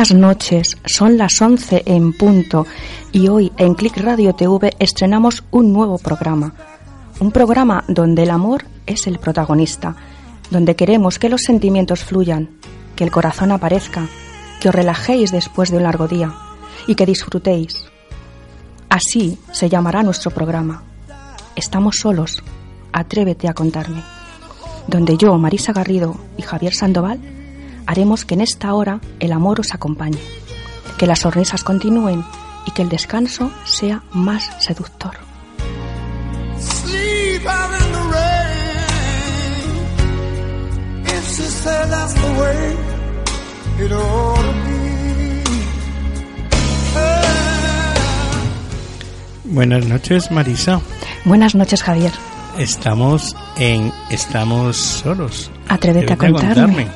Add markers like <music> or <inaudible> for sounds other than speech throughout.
Buenas noches, son las 11 en punto y hoy en Click Radio TV estrenamos un nuevo programa. Un programa donde el amor es el protagonista, donde queremos que los sentimientos fluyan, que el corazón aparezca, que os relajéis después de un largo día y que disfrutéis. Así se llamará nuestro programa. Estamos solos, atrévete a contarme. Donde yo, Marisa Garrido y Javier Sandoval haremos que en esta hora el amor os acompañe, que las sonrisas continúen y que el descanso sea más seductor. Be. Buenas noches, Marisa. Buenas noches, Javier. Estamos en Estamos solos. Atrévete a contarme.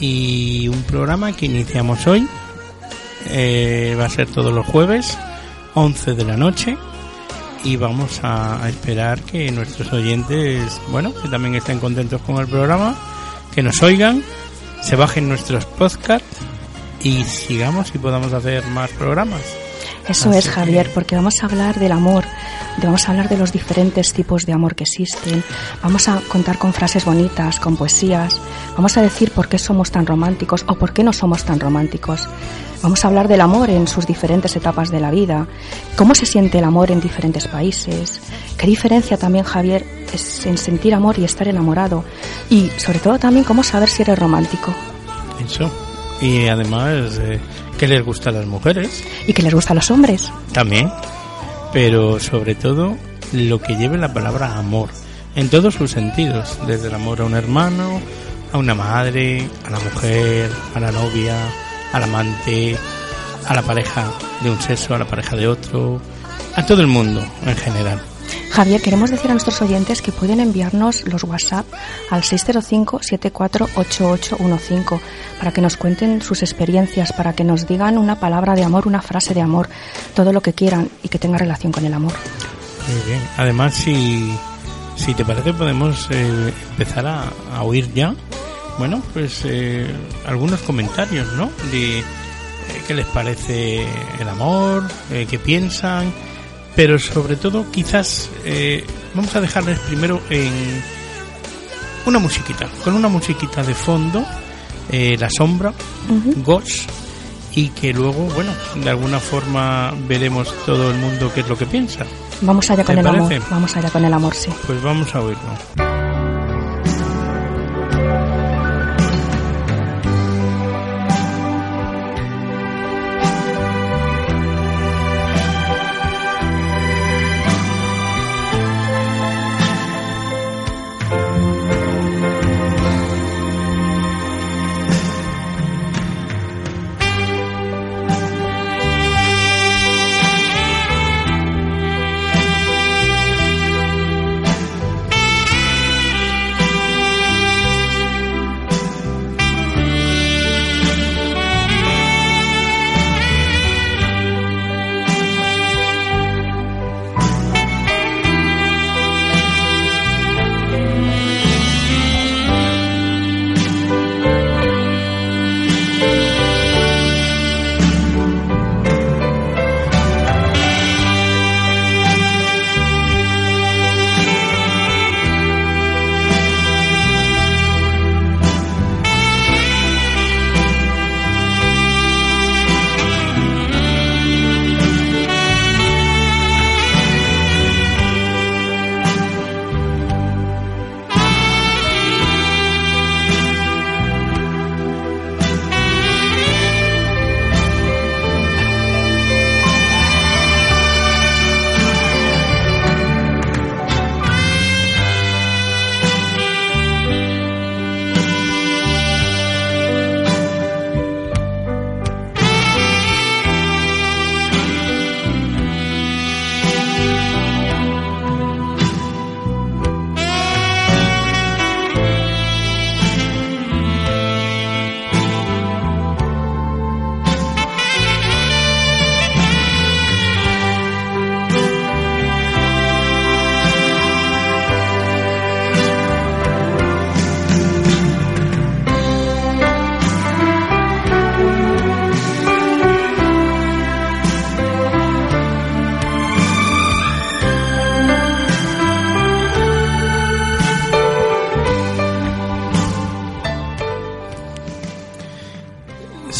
Y un programa que iniciamos hoy eh, va a ser todos los jueves, 11 de la noche. Y vamos a, a esperar que nuestros oyentes, bueno, que también estén contentos con el programa, que nos oigan, se bajen nuestros podcasts y sigamos y podamos hacer más programas. Eso Así es, Javier, porque vamos a hablar del amor, vamos a hablar de los diferentes tipos de amor que existen, vamos a contar con frases bonitas, con poesías, vamos a decir por qué somos tan románticos o por qué no somos tan románticos. Vamos a hablar del amor en sus diferentes etapas de la vida, cómo se siente el amor en diferentes países, qué diferencia también, Javier, es en sentir amor y estar enamorado, y sobre todo también cómo saber si eres romántico Eso. Y además, eh, que les gusta a las mujeres. Y que les gusta a los hombres. también, pero sobre todo lo que lleve la palabra amor, en todos sus sentidos, desde el amor a un hermano, a una madre, a la mujer, a la novia, al amante, a la pareja de un sexo, a la pareja de otro, a todo el mundo en general. Javier, queremos decir a nuestros oyentes que pueden enviarnos los WhatsApp al 605-748815 para que nos cuenten sus experiencias, para que nos digan una palabra de amor, una frase de amor, todo lo que quieran y que tenga relación con el amor. Muy bien. Además, si, si te parece, podemos eh, empezar a, oír ya, bueno, pues eh, algunos comentarios, ¿no? De eh, qué les parece el amor, eh, qué piensan, pero sobre todo, quizás eh, vamos a dejarles primero en una musiquita, con una musiquita de fondo, eh, La Sombra, Ghost, y que luego, bueno, de alguna forma veremos todo el mundo qué es lo que piensa. Vamos allá con ¿Te el amor, vamos allá con el amor, sí. Pues vamos a oírlo.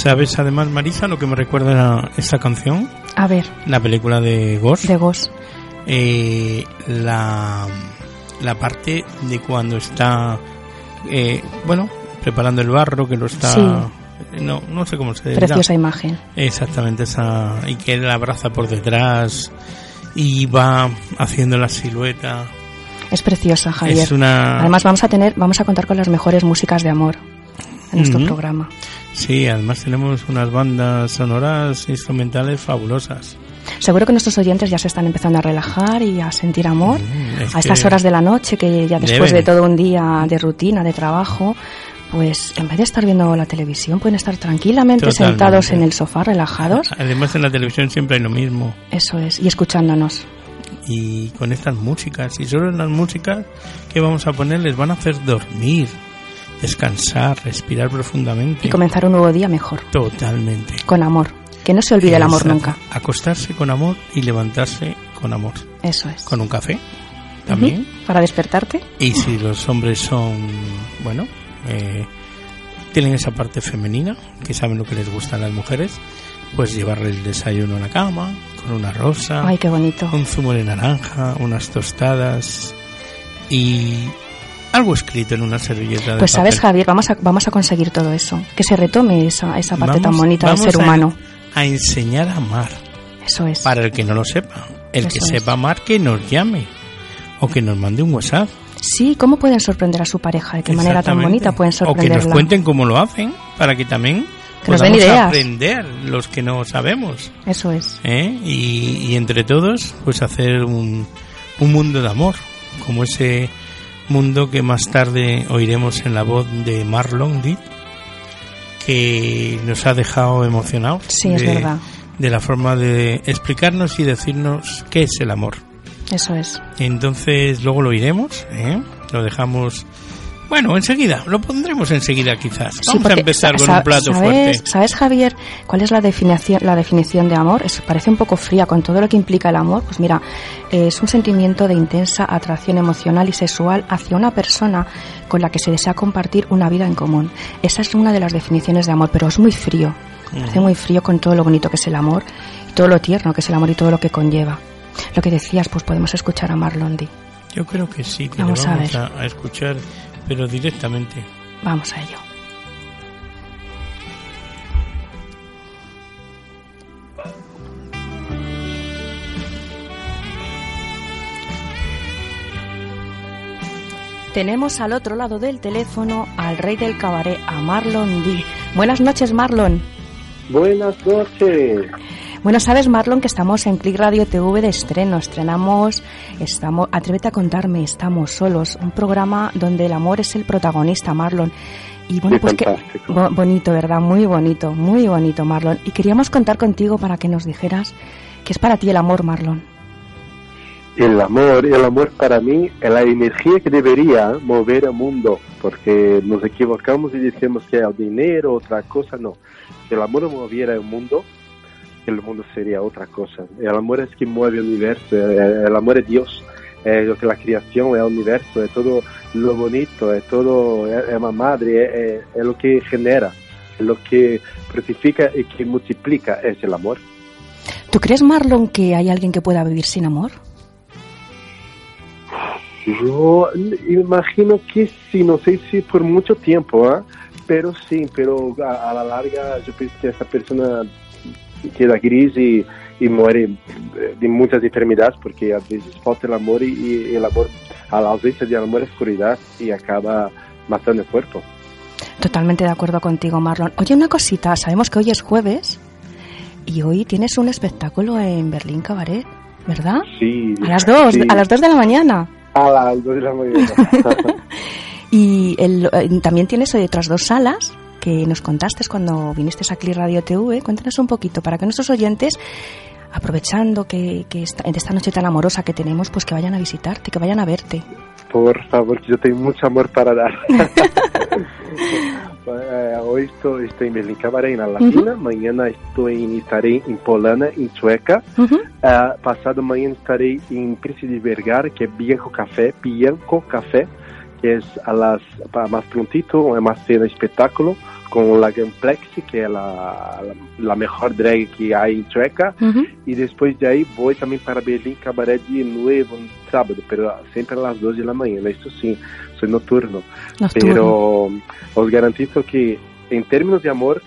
¿Sabes además, Marisa, lo que me recuerda esta canción? A ver. La película de Ghost. De Ghost. Eh, la, la parte de cuando está, eh, bueno, preparando el barro, que lo está... No, no sé cómo se dice. Preciosa imagen. Exactamente, esa, y que él la abraza por detrás y va haciendo la silueta. Es preciosa, Javier. Además vamos a tener, vamos a contar con las mejores músicas de amor en nuestro programa. Sí, además tenemos unas bandas sonoras instrumentales fabulosas. Seguro que nuestros oyentes ya se están empezando a relajar y a sentir amor mm, a estas horas de la noche que ya después de todo un día de rutina, de trabajo, pues en vez de estar viendo la televisión pueden estar tranquilamente sentados en el sofá, relajados. Además en la televisión siempre hay lo mismo. Eso es, y escuchándonos. Y con estas músicas, y solo en las músicas que vamos a poner les van a hacer dormir, descansar, respirar profundamente. Y comenzar un nuevo día mejor. Totalmente. Con amor. Que no se olvide el amor nunca. Acostarse con amor y levantarse con amor. Eso es. Con un café también. Para despertarte. Y si los hombres son, bueno, eh, tienen esa parte femenina, que saben lo que les gusta a las mujeres, pues llevarle el desayuno a la cama, con una rosa. Ay, qué bonito. Un zumo de naranja, unas tostadas y algo escrito en una servilleta. Pues sabes, Javier, vamos a, vamos a conseguir todo eso. Que se retome esa, esa parte tan bonita del ser humano a enseñar a amar. Eso es. Para el que no lo sepa. El que sepa amar, que nos llame. O que nos mande un WhatsApp. Sí, ¿cómo pueden sorprender a su pareja? ¿De qué manera tan bonita pueden sorprenderla? O que nos cuenten cómo lo hacen, para que también que nos den ideas. aprender los que no sabemos. Eso es. ¿Eh? Y, y, entre todos, pues hacer un, un mundo de amor, como ese mundo que más tarde oiremos en la voz de Marlon Ditt que nos ha dejado emocionados. Sí, es verdad. De la forma de explicarnos y decirnos qué es el amor. Eso es. Entonces luego lo iremos, ¿eh? lo dejamos bueno, enseguida, lo pondremos enseguida quizás. Vamos a empezar con un plato fuerte. ¿Sabes, Javier, cuál es la definición, la definición de amor? Es, parece un poco fría con todo lo que implica el amor. Pues mira, es un sentimiento de intensa atracción emocional y sexual hacia una persona con la que se desea compartir una vida en común. Esa es una de las definiciones de amor, pero es muy frío. Parece muy frío con todo lo bonito que es el amor, y todo lo tierno que es el amor y todo lo que conlleva. Lo que decías, pues podemos escuchar a Marlondi. Yo creo que sí, que vamos, vamos a, a escuchar pero directamente. Vamos a ello. Tenemos al otro lado del teléfono al rey del cabaret, a Marlon D. Buenas noches, Marlon. Buenas noches. Bueno, sabes, Marlon, que estamos en Click Radio TV de estreno. Estrenamos, estamos, Atrévete a contarme, estamos solos. Un programa donde el amor es el protagonista, Marlon. Y bueno, pues que, bonito, ¿verdad? Muy bonito, muy bonito, Marlon. Y queríamos contar contigo para que nos dijeras qué es para ti el amor, Marlon. El amor, el amor para mí es la energía que debería mover el mundo, porque nos equivocamos y decimos que el dinero, otra cosa, no. Si el amor moviera el mundo, el mundo sería otra cosa. El amor es que mueve el universo, el amor es Dios, es lo que la creación, es el universo, es todo lo bonito, es todo, es, la madre, es, lo que genera, es lo que fructifica y que multiplica, es el amor. ¿Tú crees, Marlon, que hay alguien que pueda vivir sin amor? Yo imagino que sí, no sé si por mucho tiempo, ¿eh? pero sí, pero a, a, la larga yo pienso que esa persona queda gris y, y muere de muchas enfermedades porque a veces falta el amor y, y el amor, a la ausencia de amor es oscuridad y acaba matando el cuerpo. Totalmente de acuerdo contigo, Marlon. Oye, una cosita, sabemos que hoy es jueves y hoy tienes un espectáculo en Berlín Cabaret, ¿verdad? Sí. A las dos, a las dos de la mañana. A las dos de la mañana. <laughs> y el, eh, también tienes otras dos salas que nos contaste cuando viniste a Cli Radio TV. Cuéntanos un poquito para que nuestros oyentes, aprovechando que, que esta, esta noche tan amorosa que tenemos, pues que vayan a visitarte, que vayan a verte. Por favor, yo tengo mucho amor para dar. <laughs> Eh, hoy estoy, estoy en Berlín en la Latina. Mañana estoy, estaré en Polana, en Sueca. Uh pasado mañana estaré en Príncipe de Vergara, que es Bianco Café, Bianco Café, que es a las, más prontito, es más cena espectáculo con la Gamplexi, que es la, la, mejor drag que hay en Chueca, y después de ahí voy también para Berlín Cabaret de nuevo un sábado, pero siempre a las 2 de la mañana, esto sí, soy nocturno. Pero os garantizo que en términos de amor,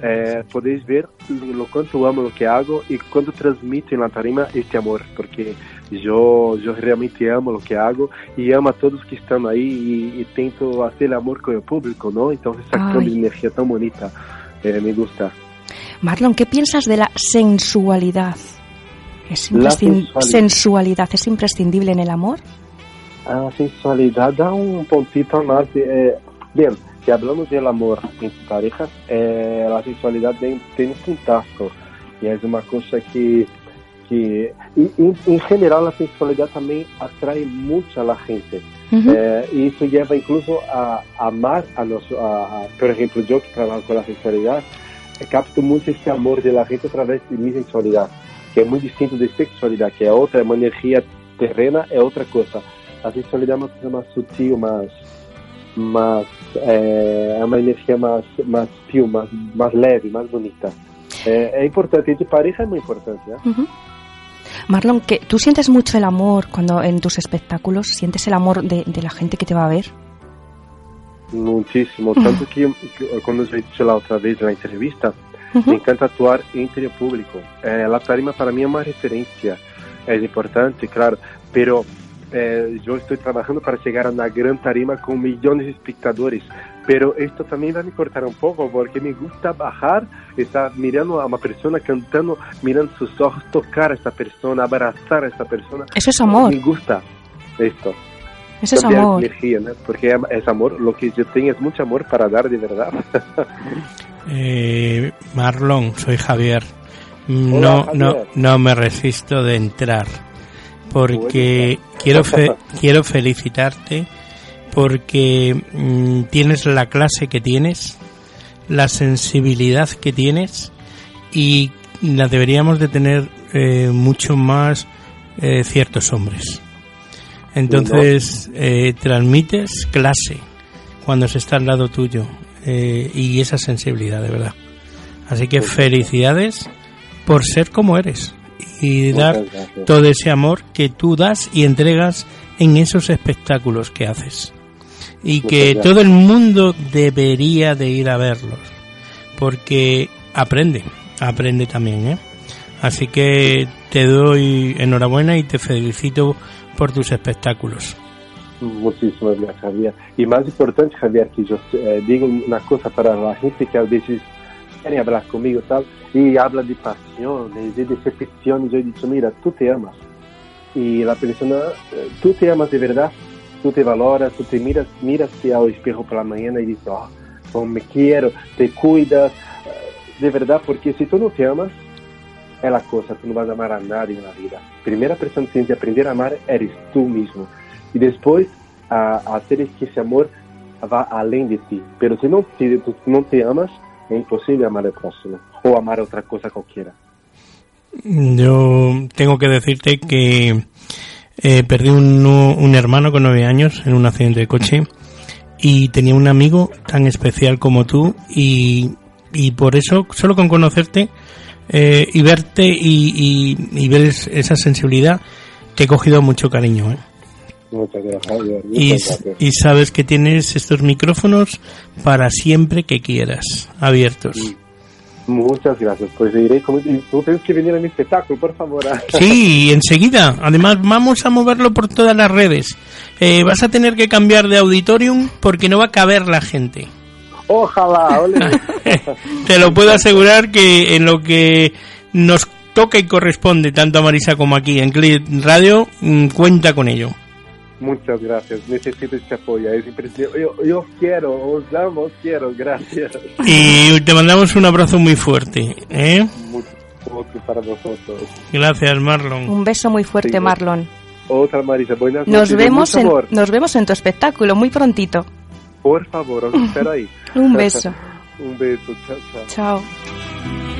eh, podéis ver lo cuánto amo lo que hago y cuánto transmito en la tarima este amor, porque yo, yo realmente amo lo que hago y amo a todos que están ahí y, y tento hacer amor con el público, ¿no? Entonces esa energía tan bonita eh, me gusta. Marlon, ¿qué piensas de la sensualidad? ¿Es sensualidad. ¿es imprescindible en el amor? La sensualidad da un puntito más. Eh, bien, si hablamos del amor en parejas, eh, la sensualidad tiene un puntazo y es una cosa que que en general la sensualidad también atrae mucho a la gente. Eh, y eso lleva incluso a, amar a nosotros, por ejemplo yo que trabajo con la sensualidad eh, capto mucho este amor de la gente a través de mi sensualidad que es muy distinto de sexualidad que es otra, es una energía terrena, es otra cosa. La sensualidad es una cosa más sutil, más más eh, es una energía más más más, más leve, más bonita. Es importante, de pareja es muy importante. Marlon, que ¿tú sientes mucho el amor cuando en tus espectáculos? ¿Sientes el amor de, la gente que te va a ver? Muchísimo, tanto que, cuando os he dicho la otra vez en la entrevista, me encanta actuar entre el público. Eh, la tarima para mí es una referencia, es importante, claro, pero eh, yo estoy trabajando para llegar a una gran tarima con millones de espectadores, pero esto también va a me cortar un poco porque me gusta bajar, estar mirando a una persona cantando, mirando sus ojos, tocar a esta persona, abrazar a esta persona. Eso es amor. Me gusta esto. Eso es amor. Energía, Porque es amor, lo que yo tengo es mucho amor para dar de verdad. <laughs> eh, Marlon, soy Javier. No, no, no me resisto de entrar porque quiero <laughs> quiero felicitarte porque mm, tienes la clase que tienes, la sensibilidad que tienes y la deberíamos de tener eh, mucho más eh, ciertos hombres. Entonces eh, transmites clase cuando se está al lado tuyo y esa sensibilidad de verdad. Así que felicidades por ser como eres y dar todo ese amor que tú das y entregas en esos espectáculos que haces. Y que todo el mundo debería de ir a verlos, porque aprende, aprende también, ¿eh? Así que te doy enhorabuena y te felicito por tus espectáculos. Muchísimas gracias, Javier. Y más importante, Javier, que yo eh, digo una cosa para la gente que a veces quiere hablar conmigo, tal, y habla de pasiones, de decepciones. Yo he dicho, mira, tú te amas. Y la persona, eh, tú te amas de verdad, tú te valoras, tú te miras, miras al espejo por la mañana y dices, oh, me quiero, te cuidas, de verdad, porque si tú no te amas, es la cosa, tú no vas a amar a nadie en la vida. Primera persona que tienes que aprender a amar eres tú mismo. Y después, a, hacer que ese amor va além de ti. Pero si no, si tú te amas, es imposible amar al próximo o amar otra cosa cualquiera. Yo tengo que decirte que eh, perdí un, un, hermano con nueve años en un accidente de coche y tenía un amigo tan especial como tú y, y por eso, solo con conocerte eh, y verte y, y, ver esa sensibilidad, te he cogido mucho cariño. ¿eh? Muchas gracias. y, y, sabes que tienes estos micrófonos para siempre que quieras, abiertos. Muchas gracias. Pues iré como tú tienes que venir a mi espectáculo, por favor. <laughs> Sí, enseguida. Además, vamos a moverlo por todas las redes. Eh, vas a tener que cambiar de auditorium porque no va a caber la gente. Ojalá, <laughs> Te lo puedo asegurar que en lo que nos toca y corresponde, tanto a Marisa como aquí en Clip Radio, mm, cuenta con ello. Muchas gracias, necesito este apoyo, es Yo, yo quiero, os amo, os quiero, gracias. Y te mandamos un abrazo muy fuerte, ¿eh? Mucho para vosotros. Gracias, Marlon. Un beso muy fuerte, Marlon. Otra Marisa, buenas nos Vemos en, nos vemos en tu espectáculo muy prontito. Por favor, os espero ahí. <laughs> un beso. <laughs> un beso, chao, chao. Chao.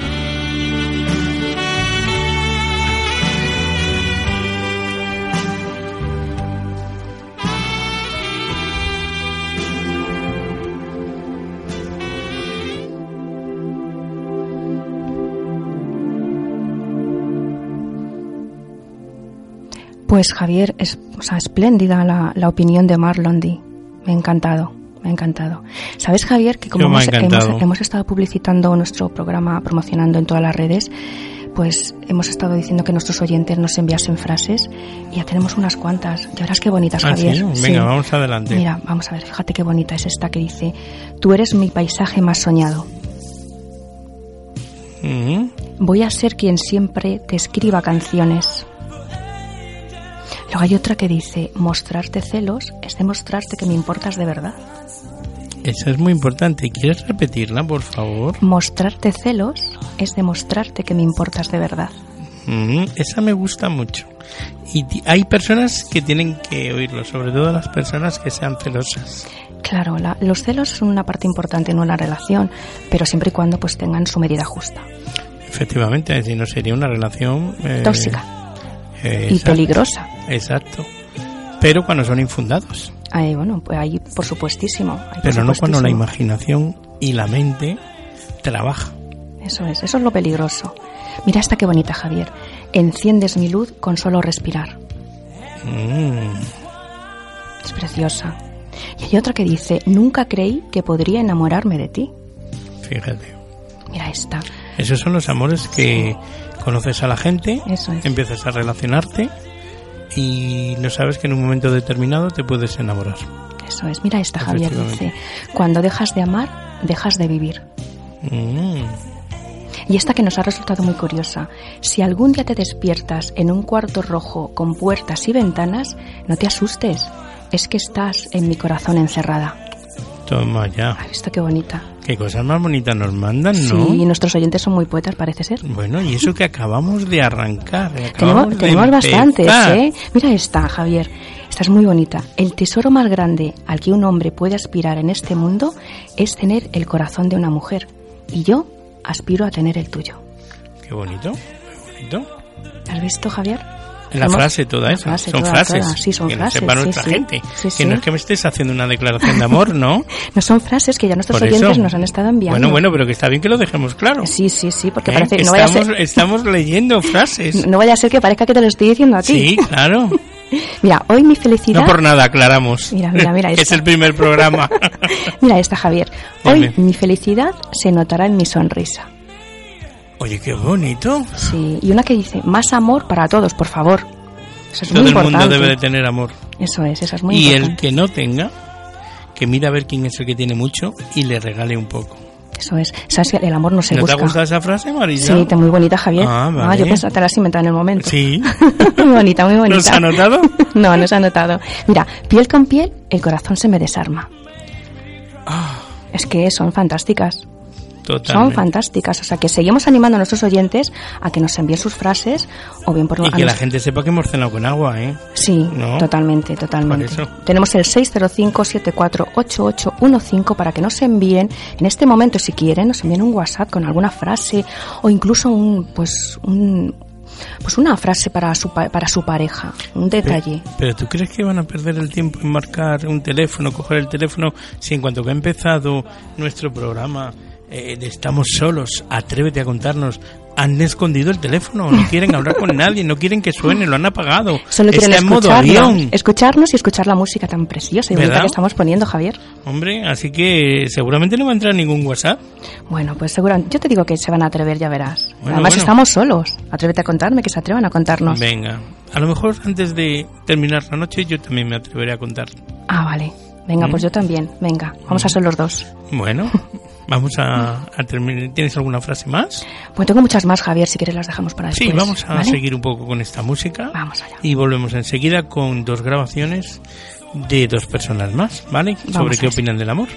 Pues Javier, es o sea, espléndida la, la opinión de Marlondi. Me ha encantado, me ha encantado. ¿Sabes, Javier, que como hemos estado publicitando nuestro programa, promocionando en todas las redes, pues hemos estado diciendo que nuestros oyentes nos enviasen frases y ya tenemos unas cuantas. Ya verás qué bonitas, Ah, Javier. sí, venga, Sí. vamos adelante. Mira, vamos a ver, fíjate qué bonita es esta que dice, tú eres mi paisaje más soñado. Mm, Voy a ser quien siempre te escriba canciones. Luego hay otra que dice, mostrarte celos es demostrarte que me importas de verdad. Esa es muy importante. ¿Quieres repetirla, por favor? Mostrarte celos es demostrarte que me importas de verdad. Mm, esa me gusta mucho. Y hay personas que tienen que oírlo, sobre todo las personas que sean celosas. Claro, la- los celos son una parte importante en una relación, pero siempre y cuando pues tengan su medida justa. Efectivamente, si no sería una relación eh, Tóxica eh, y exacto, peligrosa. Exacto. Pero cuando son infundados. Ahí, bueno, pues ahí por supuestísimo. ahí por Pero no cuando la imaginación y la mente trabaja. Eso es, eso es lo peligroso. Mira esta qué bonita, Javier. Enciendes mi luz con solo respirar. Mm, Es preciosa. Y hay otra que dice, nunca creí que podría enamorarme de ti. fíjate. Mira esta. Esos son los amores que conoces a la gente, Eso es. empiezas a relacionarte y no sabes que en un momento determinado te puedes enamorar. Eso es. Mira esta, Javier. Dice, cuando dejas de amar, dejas de vivir. Mm, Y esta que nos ha resultado muy curiosa. Si algún día te despiertas en un cuarto rojo con puertas y ventanas, no te asustes. Es que estás en mi corazón encerrada. toma ya. ¿Has visto qué bonita? Qué cosas más bonitas nos mandan, ¿no? Sí, nuestros oyentes son muy poetas, parece ser. Bueno, y eso que acabamos de arrancar. Tenemos, tenemos bastantes. ¿eh? Mira esta, Javier. Esta es muy bonita. El tesoro más grande al que un hombre puede aspirar en este mundo es tener el corazón de una mujer. Y yo aspiro a tener el tuyo. Qué bonito, qué bonito. ¿Has visto, Javier? La Hemos- frase toda esa. frase son toda, frases. toda. Sí, son que frases. sepa nuestra sí. gente. Sí, que no es que me estés haciendo una declaración de amor, ¿no? <laughs> No son frases que ya nuestros oyentes eso. nos han estado enviando. Bueno, bueno, pero que está bien que lo dejemos claro. Sí, sí, sí, porque ¿eh? parece Que no vaya, a estamos, ser, estamos leyendo frases. <laughs> no vaya a ser que parezca que te lo estoy diciendo a ti. Sí, <laughs> claro. Mira, hoy mi felicidad. No por nada, aclaramos. Mira, mira, mira Que es esta. el primer programa. Mira esta, Javier. Hoy mi felicidad se notará en mi sonrisa. Oye, qué bonito. Sí, y una que dice, más amor para todos, por favor. Eso es Todo muy el mundo importante. debe de tener amor. Eso es, eso es muy Y el importante. que no tenga, que mira a ver quién es el que tiene mucho y le regale un poco. Eso es. Sabes el amor no se ¿No te busca. ha gustado esa frase, Marisa? Sí, está muy bonita, Javier. Ah, vale. yo pensaba que te la has inventado en el momento. Sí. <laughs> muy bonita, muy bonita. ¿No se ha notado? <laughs> no, no se ha notado. Mira, piel con piel, el corazón se me desarma. Ah, Es que son fantásticas. Son fantásticas. O sea, que seguimos animando a nuestros oyentes a que nos envíen sus frases o bien por Y a que la gente sepa que hemos cenado con agua, ¿eh? Sí, ¿No? totalmente, totalmente. Tenemos el 605-748815 para que nos envíen, en este momento si quieren, nos envíen un WhatsApp con alguna frase o incluso un, pues, un, pues una frase para su, pa- para su pareja, un detalle. Pero, pero ¿tú crees que van a perder el tiempo en marcar un teléfono, coger el teléfono, si en cuanto que ha empezado nuestro programa eh, Estamos solos, atrévete a contarnos, han escondido el teléfono, no quieren hablar con nadie, no quieren que suene, lo han apagado. Solo quieren Está en modo escucharnos, avión. escucharnos y escuchar la música tan preciosa y bonita ¿Verdad? que estamos poniendo, Javier. Hombre, así que seguramente no va a entrar ningún WhatsApp. Bueno, pues seguramente, yo te digo que se van a atrever, ya verás. Bueno, Además bueno. estamos solos. Atrévete a contarme, que se atrevan a contarnos. Venga, a lo mejor antes de terminar la noche yo también me atreveré a contar. Ah, vale. Venga, ¿Mm? pues yo también. Venga, vamos a ser los dos. Bueno, <laughs> vamos a, a terminar. ¿Tienes alguna frase más? Pues tengo muchas más, Javier, si quieres las dejamos para después. Sí, vamos a ¿vale? seguir un poco con esta música. Vamos allá. Y volvemos enseguida con dos grabaciones de dos personas más, ¿vale? Vamos Sobre qué opinan del amor.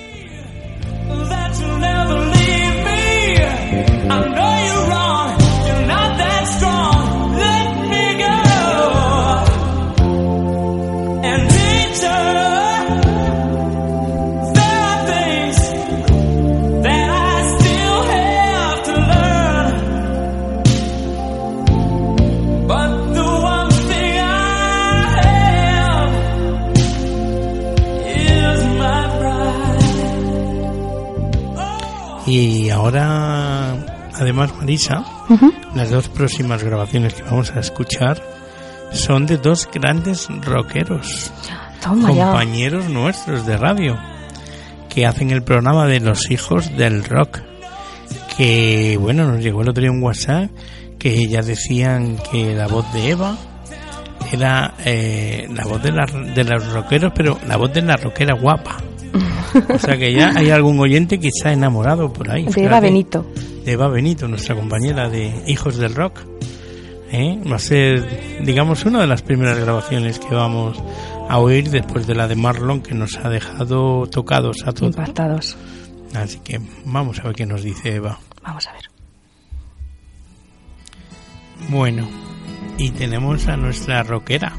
Y ahora, además, Marisa, las dos próximas grabaciones que vamos a escuchar son de dos grandes rockeros, Toma ya. compañeros nuestros de radio, que hacen el programa de los hijos del rock. Que bueno, nos llegó el otro día un WhatsApp que ya decían que la voz de Eva era eh, la voz de, la- de los rockeros, pero la voz de la rockera guapa. O sea que ya hay algún oyente que está enamorado por ahí. De fíjate. Eva Benito. de Eva Benito, nuestra compañera de Hijos del Rock. ¿Eh? Va a ser, digamos, una de las primeras grabaciones que vamos a oír después de la de Marlon que nos ha dejado tocados a todos. Impactados. Así que vamos a ver qué nos dice Eva. Vamos a ver. Bueno, y tenemos a nuestra rockera,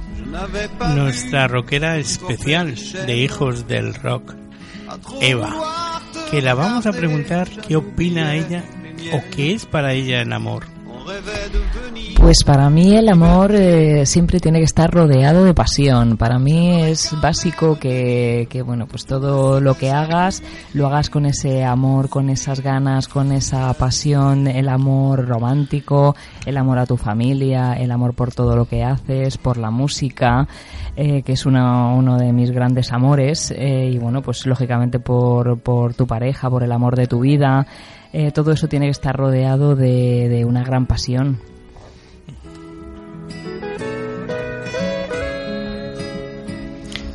nuestra rockera especial de Hijos del Rock, Eva, que la vamos a preguntar qué opina ella o qué es para ella el amor. Pues para mí el amor eh, siempre tiene que estar rodeado de pasión. Para mí es básico que, que, bueno, pues todo lo que hagas lo hagas con ese amor, con esas ganas, con esa pasión, el amor romántico, el amor a tu familia, el amor por todo lo que haces, por la música, eh, que es una- uno de mis grandes amores, eh, y bueno, pues lógicamente por, por tu pareja, por el amor de tu vida. Eh, todo eso tiene que estar rodeado de, de una gran pasión.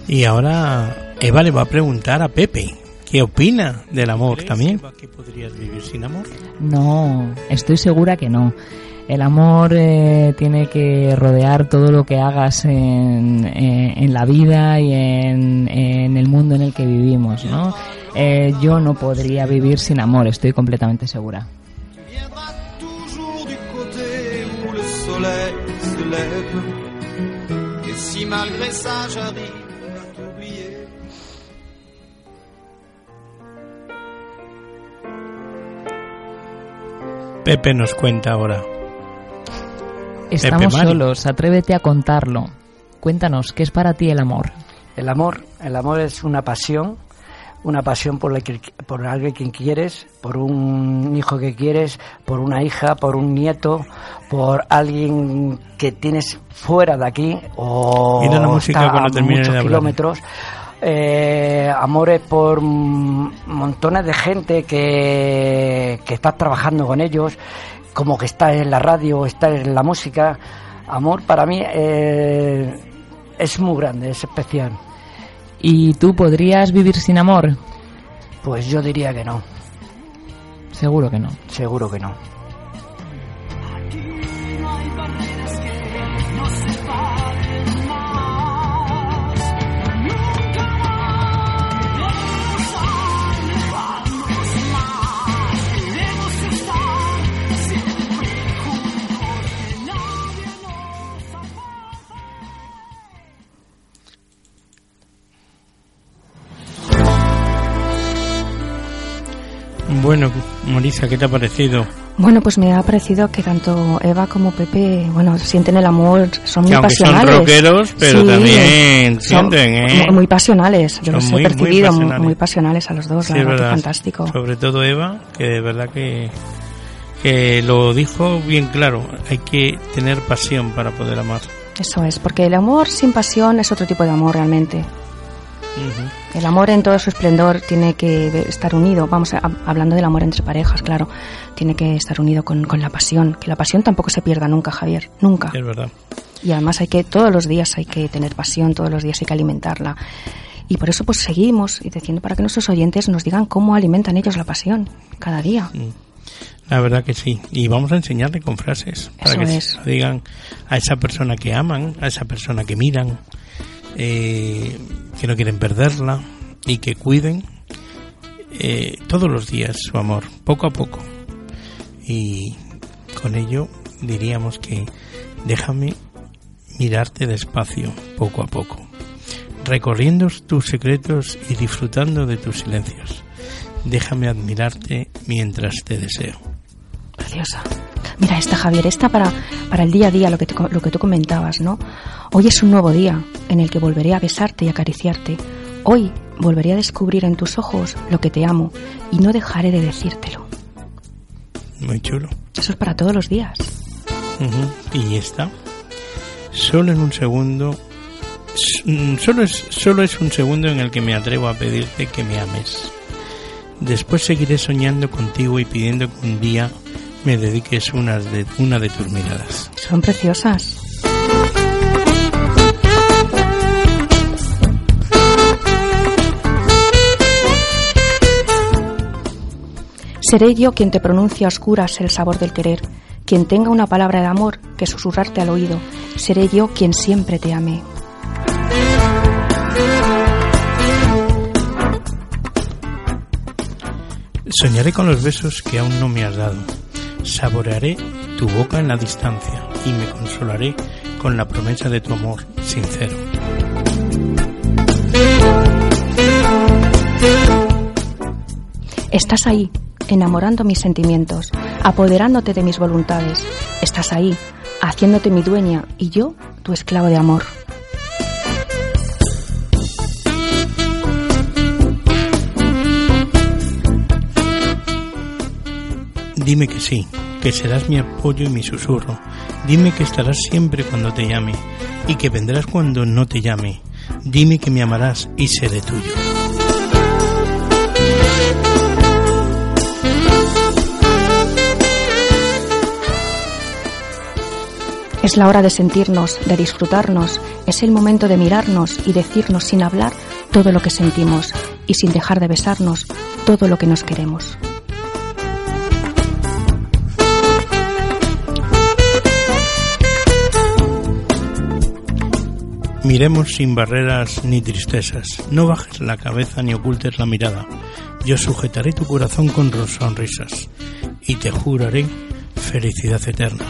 Y ahora Eva le va a preguntar a Pepe qué opina del amor también. que podrías vivir sin amor? No, estoy segura que no. El amor eh, tiene que rodear todo lo que hagas en, eh, en la vida y en, el mundo en el que vivimos, ¿no? Eh, yo no podría vivir sin amor, estoy completamente segura. Pepe nos cuenta ahora. Estamos solos, atrévete a contarlo. Cuéntanos, ¿qué es para ti el amor? El amor, el amor es una pasión, una pasión por, la que- por alguien que quieres, por un hijo que quieres, por una hija, por un nieto, por alguien que tienes fuera de aquí o la música está cuando a termine de muchos kilómetros. Eh, amores por montones de gente que, que estás trabajando con ellos, como que está en la radio, está en la música. Amor para mí eh, es muy grande, es especial. ¿Y tú podrías vivir sin amor? Pues yo diría que no, Seguro que no. seguro que no. Bueno, Marisa, ¿qué te ha parecido? Bueno, pues me ha parecido que tanto Eva como Pepe, bueno, sienten el amor, son Que muy aunque son pasionales. rockeros, pero también son sienten, ¿eh? mu- Muy pasionales, yo Son los muy, he percibido muy pasionales. muy pasionales a los dos, Sí, la verdad, fantástico. Sobre todo Eva, que de verdad que, que lo dijo bien claro. Hay que tener pasión para poder amar. Eso es, porque el amor sin pasión es otro tipo de amor realmente. El amor en todo su esplendor tiene que estar unido, vamos, a- hablando del amor entre parejas, claro, tiene que estar unido con, con la pasión, que la pasión tampoco se pierda nunca, Javier, nunca. Es verdad. Y además hay que, todos los días hay que tener pasión, todos los días hay que alimentarla. Y por eso pues seguimos y diciendo para que nuestros oyentes nos digan cómo alimentan ellos la pasión cada día. La verdad que sí. Y vamos a enseñarle con frases para Eso que es. se lo digan a esa persona que aman, a esa persona que miran, eh, que no quieren perderla y que cuiden eh, todos los días su amor, poco a poco. Y con ello diríamos que déjame mirarte despacio, poco a poco, recorriendo tus secretos y disfrutando de tus silencios. Déjame admirarte mientras te deseo. Preciosa. Mira esta, Javier, esta para, para el día a día, lo que, te lo que tú comentabas, ¿no? Hoy es un nuevo día en el que volveré a besarte y acariciarte. Hoy volveré a descubrir en tus ojos lo que te amo y no dejaré de decírtelo. Muy chulo. Eso es para todos los días. Y está. Solo en un segundo, mm, solo es, solo es un segundo en el que me atrevo a pedirte que me ames. Después seguiré soñando contigo y pidiendo que un día me dediques una de, una de tus miradas. Son preciosas. Seré yo quien te pronuncie a oscuras el sabor del querer, quien tenga una palabra de amor que susurrarte al oído. Seré yo quien siempre te ame. Soñaré con los besos que aún no me has dado. Saborearé tu boca en la distancia y me consolaré con la promesa de tu amor sincero. Estás ahí, enamorando mis sentimientos, apoderándote de mis voluntades. Estás ahí, haciéndote mi dueña y yo tu esclavo de amor. Dime que sí, que serás mi apoyo y mi susurro. Dime que estarás siempre cuando te llame y que vendrás cuando no te llame. Dime que me amarás y seré tuyo. Es la hora de sentirnos, de disfrutarnos, es el momento de mirarnos y decirnos sin hablar todo lo que sentimos y sin dejar de besarnos todo lo que nos queremos. Miremos sin barreras ni tristezas, no bajes la cabeza ni ocultes la mirada. Yo sujetaré tu corazón con sonrisas y te juraré felicidad eterna.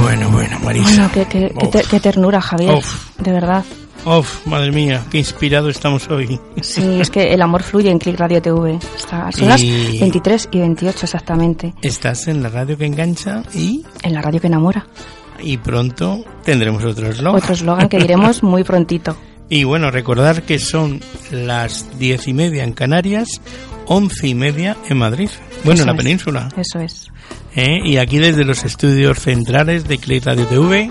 Bueno, bueno, Marisa. Bueno, qué, qué- qué te- qué ternura, Javier. Uf. De verdad. Uf, madre mía, qué inspirado estamos hoy. Sí, es que el amor fluye en Click Radio TV. Está, son las Y- 23 y 28 exactamente. Estás en la radio que engancha y, En la radio que enamora. y pronto tendremos otro eslogan. Otro eslogan que diremos muy prontito. <laughs> Y bueno, recordar que son las diez y media en Canarias, once y media en Madrid. Bueno, en la es. península. Eso es. ¿eh? Y aquí desde los estudios centrales de Click Radio TV,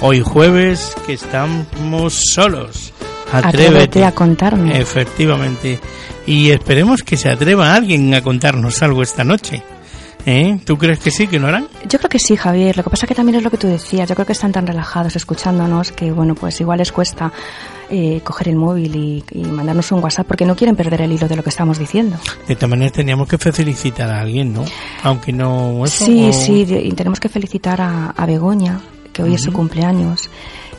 hoy jueves que estamos solos. Atrévete Atrévete. a contarme. Efectivamente. Y esperemos que se atreva alguien a contarnos algo esta noche. ¿Eh? ¿Tú crees que sí, que lo harán? Yo creo que sí, Javier. Lo que pasa que también es lo que tú decías. Yo creo que están tan relajados escuchándonos que, bueno, pues igual les cuesta eh, coger el móvil y, y mandarnos un WhatsApp porque no quieren perder el hilo de lo que estamos diciendo. De todas maneras teníamos que felicitar a alguien, ¿no? Aunque no... eso, Sí, o- sí, de- y tenemos que felicitar a, a Begoña, que hoy es su cumpleaños.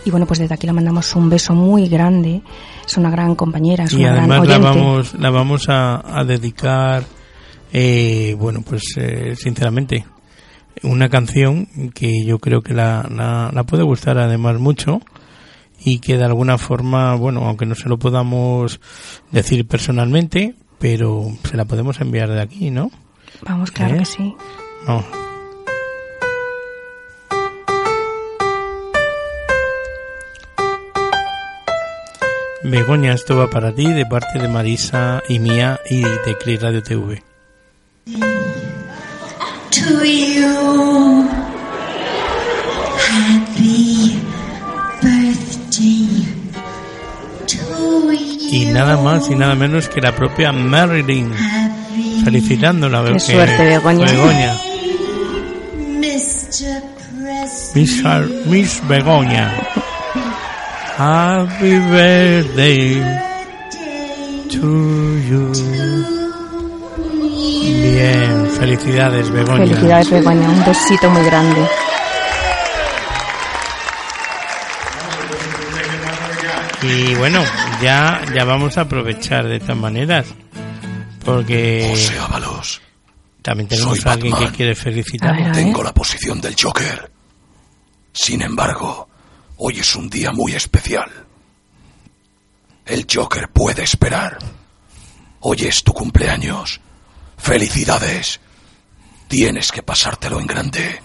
Y bueno, pues desde aquí le mandamos un beso muy grande. Es una gran compañera, es y una gran además la oyente. vamos la vamos a, a dedicar eh, bueno pues eh, sinceramente una canción que yo creo que la, la, la puede gustar además mucho y que de alguna forma bueno aunque no se lo podamos decir personalmente pero se la podemos enviar de aquí no Vamos, claro ¿Eh? que sí. no Begoña, esto va para ti de parte de Marisa y mía y de Click Radio TV. to you. Happy birthday to you. Y nada más y nada menos que la propia Marilyn felicitándola. Qué suerte, Begoña. Begoña. Mr. President. Miss, Miss Begoña. Happy birthday to you. Bien, felicidades Begoña. Felicidades, Begoña. Un besito muy grande. Y bueno, ya, ya vamos a aprovechar de estas maneras. Porque José Ábalos, también tenemos soy a alguien que quiere ver. tengo la posición del Joker. Sin embargo, hoy es un día muy especial. El Joker puede esperar. Hoy es tu cumpleaños. Felicidades. Tienes que pasártelo en grande.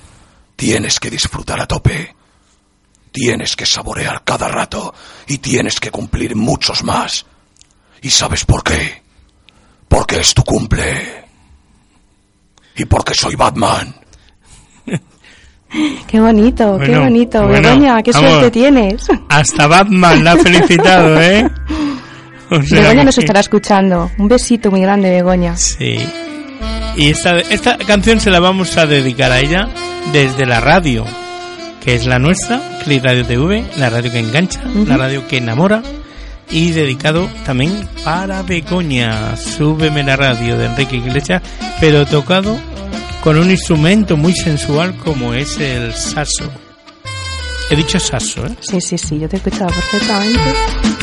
Tienes que disfrutar a tope. tienes que saborear cada rato y tienes que cumplir muchos más. ¿Y sabes por qué? Porque es tu cumple. Y porque soy Batman. <laughs> Qué bonito, qué bonito. bueno, Begoña, qué vamos. suerte tienes. Hasta Batman la ha felicitado, ¿eh? <laughs> O sea Begoña nos que- estará escuchando. Un besito muy grande, Begoña. Sí. Y esta, esta canción se la vamos a dedicar a ella desde la radio, que es la nuestra, Click Radio TV, la radio que engancha, la radio que enamora. Y dedicado también para Begoña, Súbeme la radio de Enrique Iglesias, pero tocado con un instrumento muy sensual como es el saxo. He dicho saxo, ¿eh? Sí, sí, sí, yo te he escuchado perfectamente.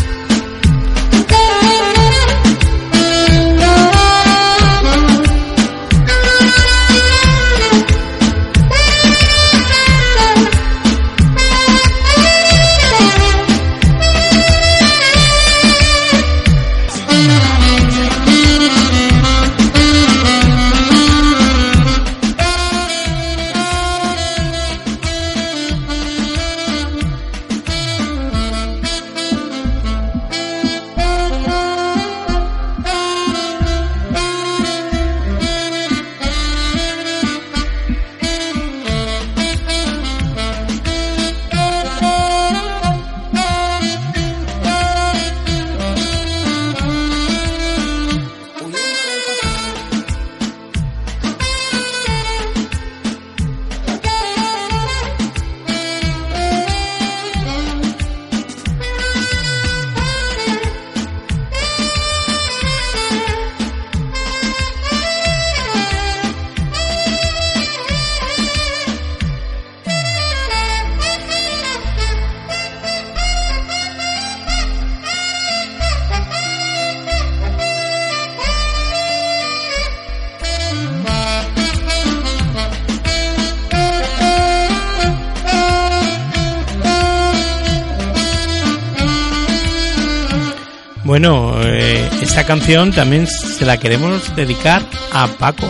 Canción también se la queremos dedicar a Paco.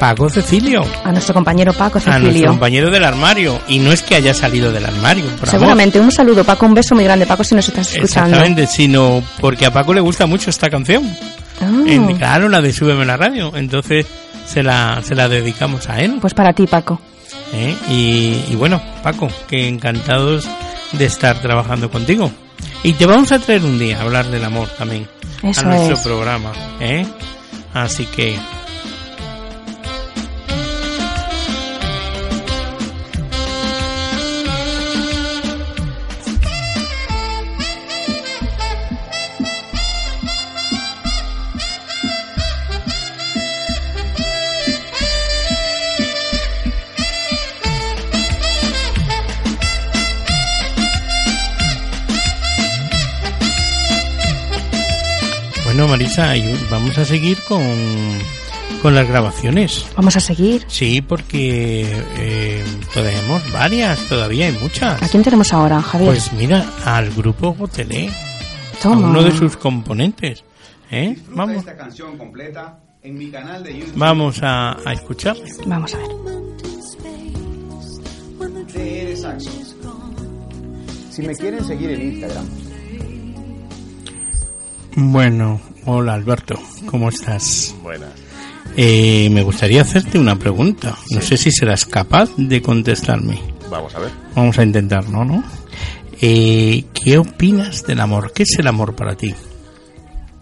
Paco Cecilio, A nuestro compañero Paco a nuestro Cecilio. compañero del armario. Y no es que haya salido del armario, amor. Seguramente. Un saludo, Paco. Un beso muy grande, Paco, si nos estás escuchando. Exactamente, sino porque a Paco le gusta mucho esta canción. Ah, En- claro, la de Súbeme la radio. Entonces se la, se la dedicamos a él. pues para ti, Paco. ¿eh? Y, y bueno, Paco, que encantados de estar trabajando contigo. Y te vamos a traer un día a hablar del amor también Eso a nuestro es. programa. ¿eh? Así que Bueno, Marisa, y vamos a seguir con, con las grabaciones. Vamos a seguir. Sí, porque eh, tenemos varias, todavía hay muchas. ¿A quién tenemos ahora, Javier? Pues mira, al grupo Gotelé, a Toma. uno de sus componentes. ¿eh? Vamos, esta canción completa en mi canal de YouTube. vamos a, a escuchar. Vamos a ver. Si me quieren seguir en Instagram, Bueno, hola Alberto, ¿cómo estás? Buenas. Eh, me gustaría hacerte una pregunta. No sé si serás capaz de contestarme. Vamos a ver. Vamos a intentarlo, ¿no? Eh, ¿Qué opinas del amor? ¿Qué es el amor para ti?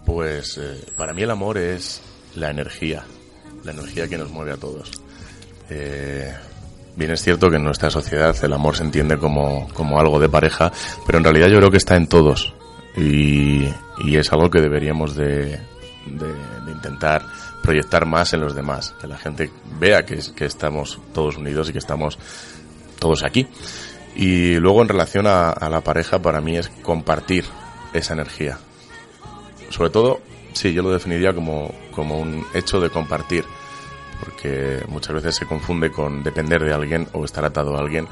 Pues eh, para mí el amor es la energía, la energía que nos mueve a todos. Eh, bien es cierto que en nuestra sociedad el amor se entiende como, como algo de pareja, pero en realidad yo creo que está en todos y, y es algo que deberíamos de, de- de intentar proyectar más en los demás, que la gente vea que, que estamos todos unidos y que estamos todos aquí. Y luego en relación a, a la pareja, para mí es compartir esa energía. Sobre todo, sí, yo lo definiría como, como un hecho de compartir, porque muchas veces se confunde con depender de alguien o estar atado a alguien,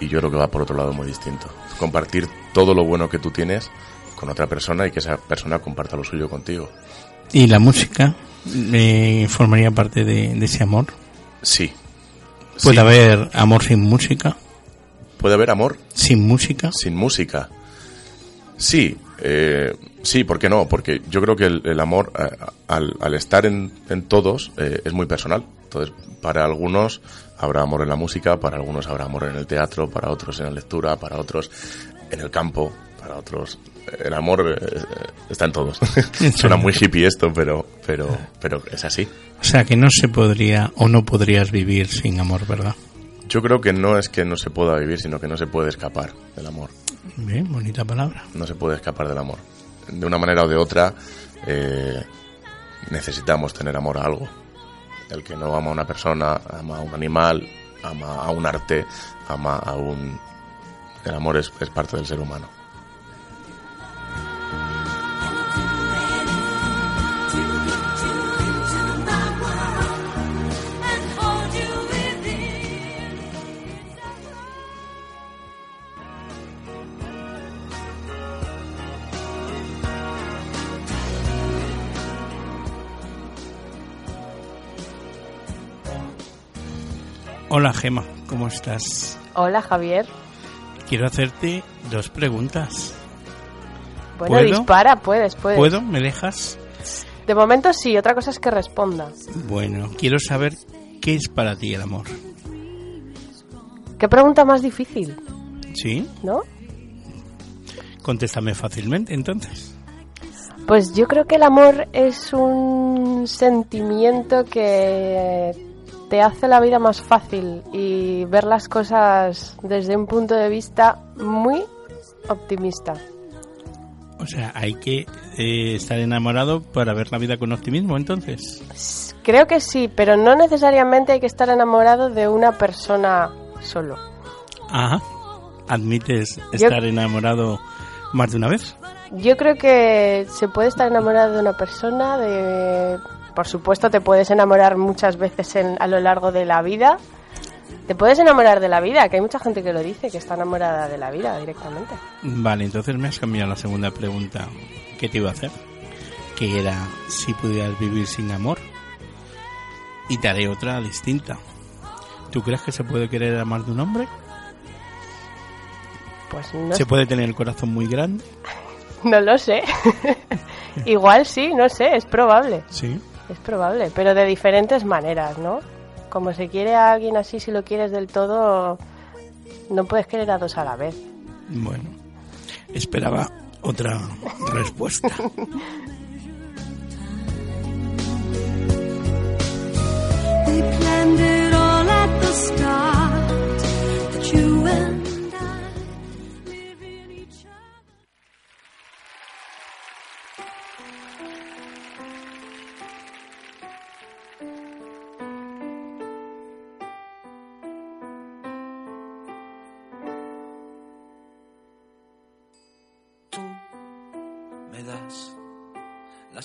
y yo creo que va por otro lado muy distinto. Compartir todo lo bueno que tú tienes con otra persona y que esa persona comparta lo suyo contigo. ¿Y la música eh, formaría parte de, de ese amor? Sí. ¿Puede Sí. haber amor sin música? ¿Puede haber amor sin música? sin música? Sí, eh, sí, ¿por qué no? Porque yo creo que el, el amor, eh, al, al estar en, en todos, eh, es muy personal. Entonces, para algunos habrá amor en la música, para algunos habrá amor en el teatro, para otros en la lectura, para otros en el campo, para otros el amor eh, está en todos. <laughs> Suena muy hippie esto, pero, pero, pero es así. O sea, que no se podría o no podrías vivir sin amor, ¿verdad? Yo creo que no es que no se pueda vivir, sino que no se puede escapar del amor. Bien, bonita palabra. No se puede escapar del amor. De una manera o de otra, eh, necesitamos tener amor a algo. El que no ama a una persona, ama a un animal, ama a un arte, ama a un... El amor es, es parte del ser humano. Hola Gema, ¿cómo estás? Hola Javier. Quiero hacerte dos preguntas. Bueno, ¿Puedo? dispara, puedes, puedes. ¿Puedo? ¿Me dejas? De momento sí, otra cosa es que responda. Bueno, quiero saber qué es para ti el amor. Qué pregunta más difícil, ¿Sí? ¿no? Contéstame fácilmente entonces. Pues yo creo que el amor es un sentimiento que te hace la vida más fácil y ver las cosas desde un punto de vista muy optimista. O sea, hay que eh, estar enamorado para ver la vida con optimismo entonces. Creo que sí, pero no necesariamente hay que estar enamorado de una persona solo. Ajá. ¿Admites estar enamorado más de una vez? Yo creo que se puede estar enamorado de una persona, de por supuesto te puedes enamorar muchas veces en- a lo largo de la vida. Te puedes enamorar de la vida, que hay mucha gente que lo dice, que está enamorada de la vida directamente. Vale, entonces me has cambiado la segunda pregunta que te iba a hacer, que era si pudieras vivir sin amor. Y te haré otra distinta. ¿Tú crees que se puede querer a más de un hombre? Pues no, ¿Se puede tener el corazón muy grande? <laughs> no lo sé. <laughs> Igual sí, no sé, es probable. Sí. Es probable, pero de diferentes maneras, ¿no? Como se quiere a alguien así, si lo quieres del todo, no puedes querer a dos a la vez. Bueno, esperaba otra respuesta. We planned it all at the start. That you and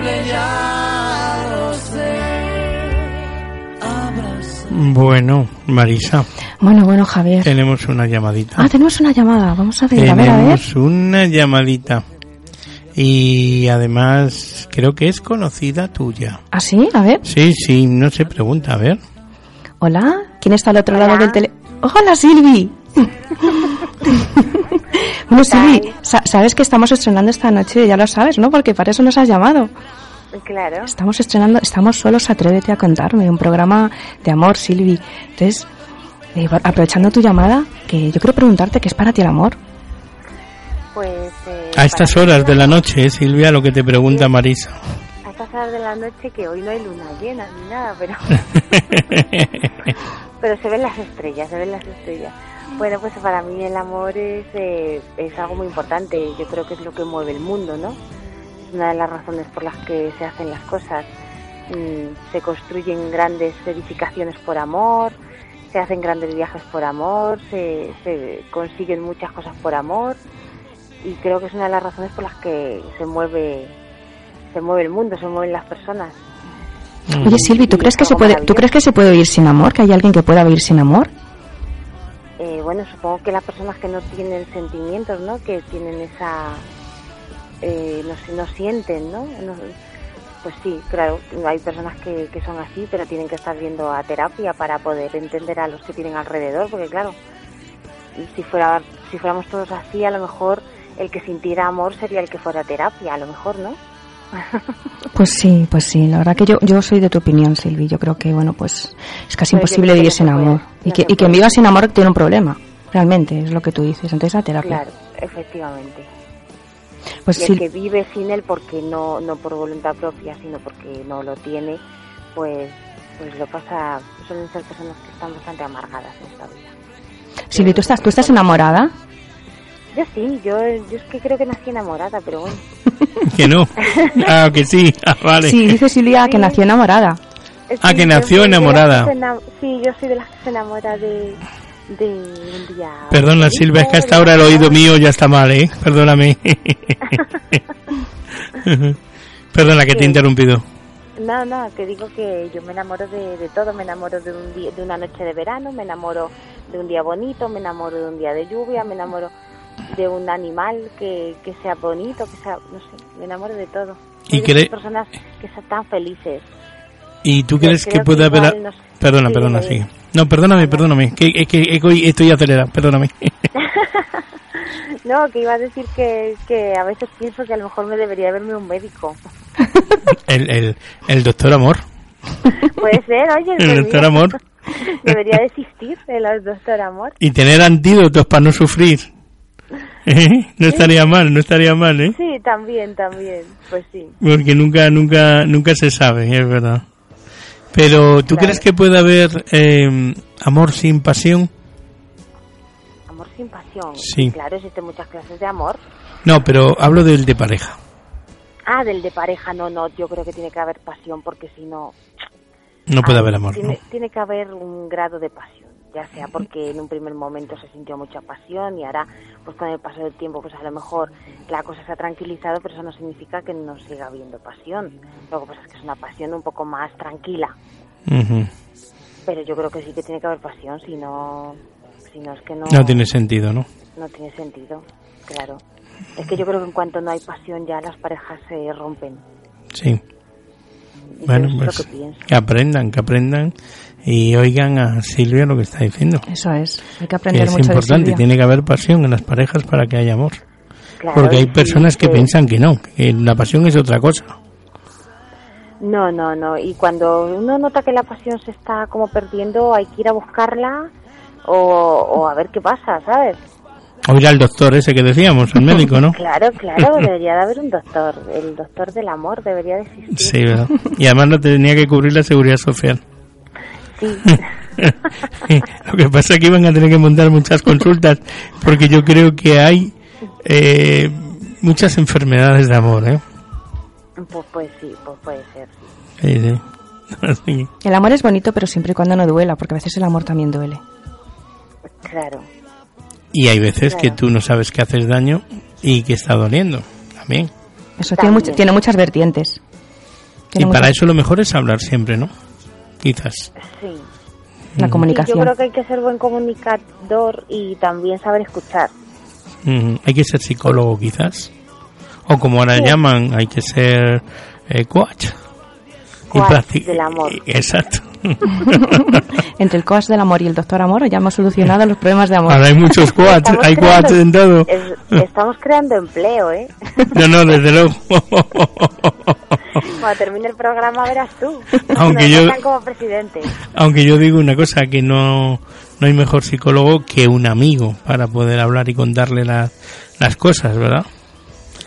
imposible, ya lo sé. Abrazar. Bueno, Marisa, Bueno, bueno, Javier. tenemos una llamadita. Ah, tenemos una llamada. Vamos a ver, a ver, a ver. Tenemos una llamadita. Y además creo que es conocida tuya. ¿Ah, sí? A ver. Sí, sí, no se pregunta, a ver. Hola. ¿Quién está al otro lado del tele? ¡Hola, Silvi! <laughs> bueno, Silvi, sa- sabes que estamos estrenando esta noche, ya lo sabes, ¿no? Porque para eso nos has llamado. Claro. Estamos estrenando, estamos solos, atrévete a contarme, un programa de amor, Silvi. Entonces, eh, aprovechando tu llamada, que yo quiero preguntarte qué es para ti el amor. Pues. eh, A estas horas de la noche, ¿eh, Silvia, lo que te pregunta Marisa. A estas horas de la noche, que hoy no hay luna llena ni nada, pero. <laughs> <laughs> pero se ven las estrellas, se ven las estrellas. Bueno, pues para mí el amor es, eh, es algo muy importante. Yo creo que es lo que mueve el mundo, ¿no? una de las razones por las que se hacen las cosas. Mm, se construyen grandes edificaciones por amor, se hacen grandes viajes por amor, se, se consiguen muchas cosas por amor y creo que es una de las razones por las que se mueve se mueve el mundo, se mueven las personas. Oye, Silvi, ¿tú crees es que se puede, ¿tú crees que se puede vivir sin amor? ¿Que hay alguien que pueda vivir sin amor? Eh, bueno, supongo que las personas que no tienen sentimientos, ¿no? Que tienen esa... eh, no, no sienten, ¿no? No- Pues sí, claro, hay personas que, que son así, pero tienen que estar viendo a terapia para poder entender a los que tienen alrededor, porque claro, si fuera si fuéramos todos así, a lo mejor el que sintiera amor sería el que fuera a terapia, a lo mejor, ¿no? Pues sí, pues sí. La verdad que yo, yo soy de tu opinión, Silvi. Yo creo que, bueno, pues es casi imposible vivir sin puede, amor. Y no que, y quien viva sin amor tiene un problema. Realmente, es lo que tú dices. Entonces, la terapia. Claro, efectivamente. Pues y el sí. que vive sin él porque no no por voluntad propia sino porque no lo tiene pues pues lo pasa suelen ser personas que están bastante amargadas en esta vida Silvi, ¿tú estás, ¿tú estás enamorada? Yo sí yo yo es que creo que nací enamorada pero bueno <laughs> Que no. Ah, que sí. Ah, vale. Sí, dice Silvia que nació enamorada. Ah, que nació yo soy de las enamorada. que se enam- sí yo soy de las que se enamora de de un día Perdona, Silvia, es que hasta ahora el oído mío ya está mal, ¿eh? Perdóname. <laughs> Perdona que te he interrumpido. No, no, te digo que yo me enamoro de, de todo, me enamoro de, un día, de una noche de verano, me enamoro de un día bonito, me enamoro de un día de lluvia, me enamoro de un animal que, que sea bonito, que sea, no sé, me enamoro de todo. ¿Y esas personas que están tan felices. ¿Y tú crees que puede haber... igual, no sé. Perdona, Sí, perdona, sí. No, perdóname, perdóname. Que, es que que hoy estoy acelerado, perdóname. <laughs> No, que iba a decir que, que a veces pienso que a lo mejor me debería verme un médico. <laughs> El, el, el doctor amor. Puede ser, oye, El pues doctor amor. <laughs> Debería desistir de los doctor amor. Y tener antídotos para no sufrir. ¿Eh? No estaría mal, no estaría mal, ¿eh? Sí, también, también, pues sí. Porque nunca, nunca, nunca se sabe, es verdad. Pero, ¿tú Claro. crees que puede haber eh, amor sin pasión? Amor sin pasión. Sí. Claro, existen muchas clases de amor. No, pero hablo del de pareja. Ah, del de pareja, no, no, yo creo que tiene que haber pasión porque si no... No puede ah, haber amor, tiene, ¿no? tiene que haber un grado de pasión, ya sea porque en un primer momento se sintió mucha pasión y ahora, pues con el paso del tiempo, pues a lo mejor la cosa se ha tranquilizado, pero eso no significa que no siga habiendo pasión. Lo que pasa es que es una pasión un poco más tranquila, pero yo creo que sí que tiene que haber pasión, si no, si no es que no... No tiene sentido, ¿no? No tiene sentido, claro. Es que yo creo que en cuanto no hay pasión ya las parejas se rompen. Sí. Bueno, pues que aprendan, que aprendan y oigan a Silvia lo que está diciendo. Eso es. Hay que Que aprender es mucho de importante, Silvia. tiene que haber pasión en las parejas para que haya amor. Claro, Porque hay sí, personas que sí. piensan que no, que la pasión es otra cosa. No, no, no. Y cuando uno nota que la pasión se está como perdiendo, hay que ir a buscarla o, o a ver qué pasa, ¿sabes? O ir al doctor ese que decíamos, al médico, ¿no? <laughs> Claro, claro, <laughs> debería de haber un doctor. El doctor del amor debería de existir. Sí, ¿verdad? Y además no tenía que cubrir la seguridad social. Sí. <laughs> Lo que pasa es que iban a tener que montar muchas consultas porque yo creo que hay eh, muchas enfermedades de amor, ¿eh? Pues, pues sí, pues puede ser. Sí. <laughs> El amor es bonito, pero siempre y cuando no duela, porque a veces el amor también duele. Claro. Y hay veces que tú no sabes que haces daño y que está doliendo también. Eso tiene, much- También. tiene muchas vertientes. Y para eso lo mejor es hablar siempre, ¿no? Quizás. Sí. La comunicación. Sí, yo creo que hay que ser buen comunicador y también saber escuchar. Ujú. Hay que ser psicólogo, quizás. O como ahora Sí. llaman, hay que ser eh, coach. Coach del amor. <laughs> Exacto. <laughs> <laughs> Entre el coach del amor y el doctor amor ya hemos solucionado los problemas de amor. Ahora hay muchos coach, Estamos hay creando- coach en todo. es- estamos creando empleo, ¿eh? No, no, desde luego. Cuando termine el programa verás tú. <laughs> Aunque Nos yo- como presidente. Aunque yo digo una cosa, que no, no hay mejor psicólogo que un amigo para poder hablar y contarle las las cosas, ¿verdad?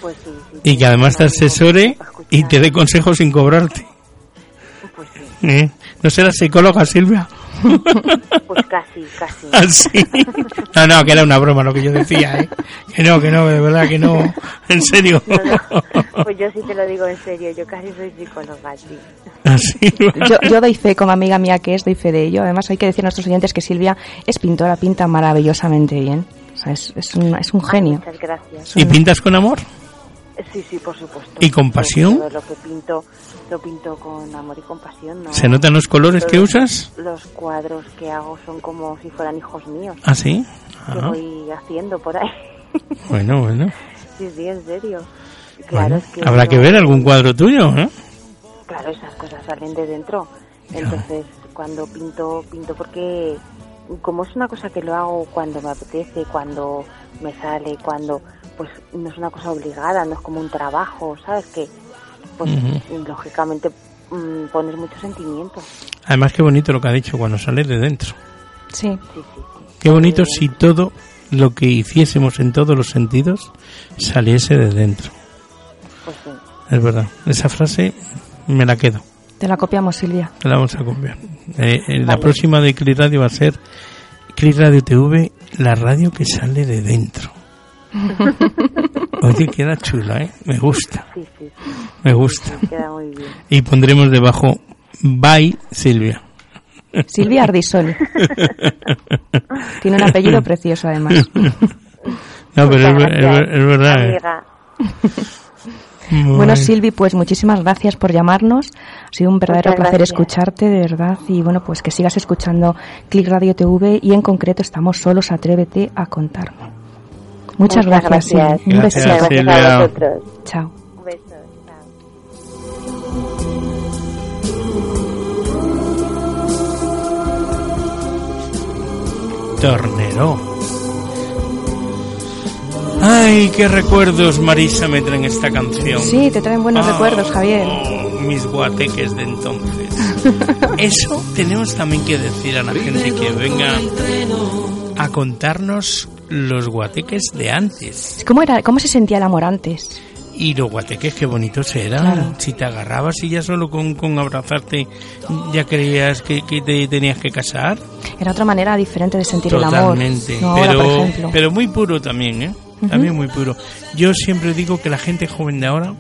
Pues sí, sí. Y que además te asesore y te dé consejos sin cobrarte. Pues sí. ¿Eh? ¿No serás psicóloga, Silvia? <laughs> Pues casi, casi. ¿Ah, sí? No, no, que era una broma lo que yo decía, ¿eh? Que no, que no, de verdad que no. En serio. Pues yo sí te lo digo en serio, yo casi soy psicóloga, sí. ¿Ah, sí? Yo, yo doy fe, como amiga mía que es, doy fe de ello. Además, hay que decir a nuestros oyentes que Silvia es pintora, pinta maravillosamente bien. O sea, es, es, un, es un genio. Muchas gracias. ¿Y pintas con amor? Sí, sí, por supuesto. ¿Y con pasión? Todo lo que pinto, lo pinto con amor y compasión. ¿no? ¿Se notan los colores que Todos usas? Los cuadros que hago son como si fueran hijos míos. ¿Ah, sí? Que Ah. voy haciendo por ahí. <laughs> Bueno, bueno. Sí, sí, en serio. Claro, Bueno, es que habrá yo- que ver algún cuadro tuyo, ¿eh? Claro, esas cosas salen de dentro. Entonces, cuando pinto, pinto porque como es una cosa que lo hago cuando me apetece, cuando me sale, cuando pues no es una cosa obligada, no es como un trabajo, ¿sabes? Que pues lógicamente mm, pones mucho sentimiento. Además, qué bonito lo que ha dicho cuando sale de dentro. Sí. Qué bonito si todo lo que hiciésemos en todos los sentidos saliese de dentro. Pues sí. Es verdad. Esa frase me la quedo. Te la copiamos, Silvia. La vamos a copiar. Eh, eh, La próxima de Click Radio va a ser Click Radio TV, la radio que sale de dentro. Oye, queda chula, ¿eh? Me gusta. Sí, sí, sí. Me gusta. Sí, queda muy bien. Y pondremos debajo Bye Silvia. Silvia Ardisoli. <laughs> Tiene un apellido precioso, además. No, pero es, es es verdad. ¿eh? Muy Bueno. Silvi, pues muchísimas gracias por llamarnos. Ha sido un verdadero Muchas placer gracias. escucharte, de verdad. Y bueno, pues que sigas escuchando Click Radio TV y en concreto estamos solos, atrévete a contarme. Muchas, Muchas gracias, gracias. Silvi. Un Gracias, besito. Gracias Silvia. a vosotros. Chao. Un beso. chao. Tornero. Ay, qué recuerdos, Marisa, me traen esta canción. Sí, te traen buenos Ah, recuerdos, Javier. Mis guateques de entonces. <laughs> Eso tenemos también que decir a la gente que venga a contarnos los guateques de antes. ¿Cómo, era, ¿Cómo se sentía el amor antes? Y los guateques, qué bonitos eran. Claro. Si te agarrabas y ya solo con, con abrazarte ya creías que, que te tenías que casar. Era otra manera diferente de sentir el amor. Totalmente. No ahora, pero, por ejemplo. pero muy puro también, ¿eh? También muy puro. Yo siempre digo que la gente joven de ahora,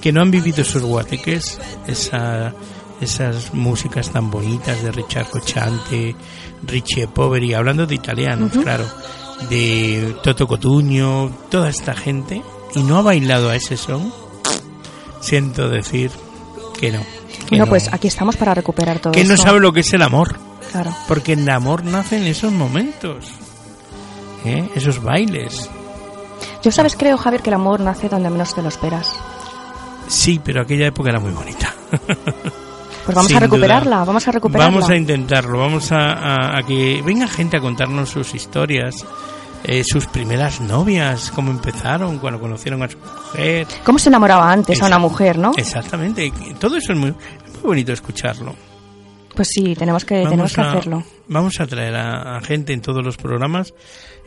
que no han vivido esos guateques, esa, esas músicas tan bonitas de Richard Cochante, Richie Poveri, hablando de italianos, claro, de Toto Cotuño, toda esta gente, y no ha bailado a ese son, siento decir que no. Que no, pues aquí estamos para recuperar todo que no sabe lo que es el amor. Claro. Porque el amor nace en esos momentos. ¿eh? Esos bailes. Yo sabes, creo, Javier, que el amor nace donde menos te lo esperas. Sí, pero aquella época era muy bonita. Pues vamos Sin a recuperarla, duda. vamos a recuperarla. Vamos a intentarlo, vamos a, a- a que venga gente a contarnos sus historias, eh, sus primeras novias, cómo empezaron, cuando conocieron a su mujer. ¿Cómo se enamoraba antes a una mujer, no? Exactamente, todo eso es muy, muy bonito escucharlo. Pues sí, tenemos que, tenemos que a, hacerlo. Vamos a traer a, a gente en todos los programas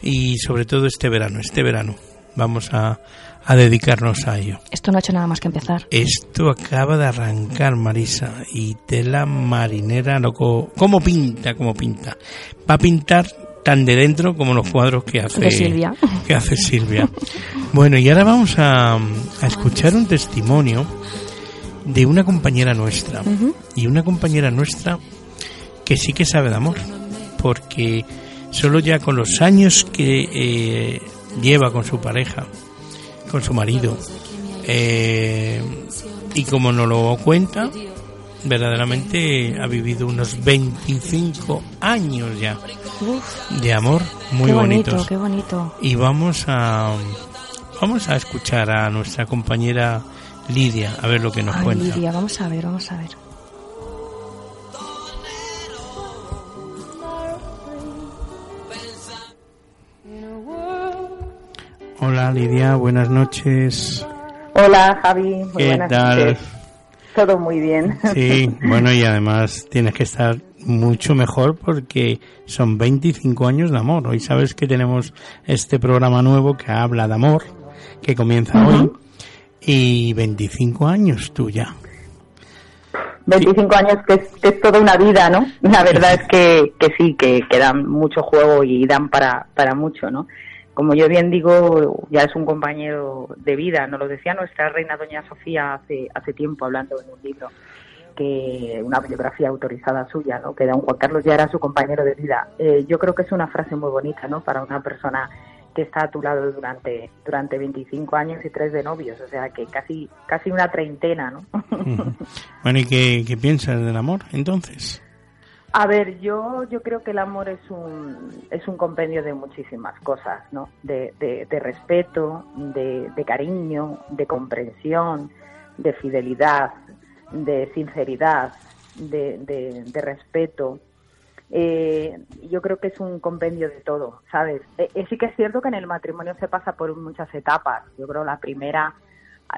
y sobre todo este verano, este verano. Vamos a, a dedicarnos a ello. Esto no ha hecho nada más que empezar. Esto acaba de arrancar, Marisa, y tela marinera, loco. ¿Cómo pinta? ¿Cómo pinta? Va a pintar tan de dentro como los cuadros que hace De Silvia. Que hace Silvia. Bueno, y ahora vamos a, a escuchar un testimonio de una compañera nuestra. Y una compañera nuestra que sí que sabe de amor. Porque solo ya con los años que eh, lleva con su pareja, con su marido, eh, y como nos lo cuenta, verdaderamente ha vivido unos 25 años ya Uf, de amor muy qué bonito, bonitos. qué bonito. Y vamos a vamos a escuchar a nuestra compañera Lidia a ver lo que nos Ay, cuenta. Lidia, vamos a ver, vamos a ver. Hola Lidia, buenas noches. Hola Javi, muy ¿Qué buenas tal? noches. Todo muy bien. Sí, <laughs> bueno, y además tienes que estar mucho mejor porque son 25 años de amor. Hoy sabes que tenemos este programa nuevo que habla de amor, que comienza hoy, y 25 años tú ya. 25 años que es, que es toda una vida, ¿no? La verdad es que, que sí, que, que dan mucho juego y dan para, para mucho, ¿no? Como yo bien digo, ya es un compañero de vida, nos lo decía nuestra reina doña Sofía hace, hace tiempo hablando en un libro, que una biografía autorizada suya, ¿no? Que don Juan Carlos ya era su compañero de vida. Eh, yo creo que es una frase muy bonita, ¿no? Para una persona que está a tu lado durante durante 25 años y tres de novios, o sea que casi casi una treintena, ¿no? <laughs> Bueno, ¿y qué, qué piensas del amor entonces? A ver, yo yo creo que el amor es un es un compendio de muchísimas cosas, ¿no? De, de, de respeto, de, de cariño, de comprensión, de fidelidad, de sinceridad, de respeto. Eh, yo creo que es un compendio de todo, ¿sabes? Eh, eh, sí que es cierto que en el matrimonio se pasa por muchas etapas. Yo creo la primera,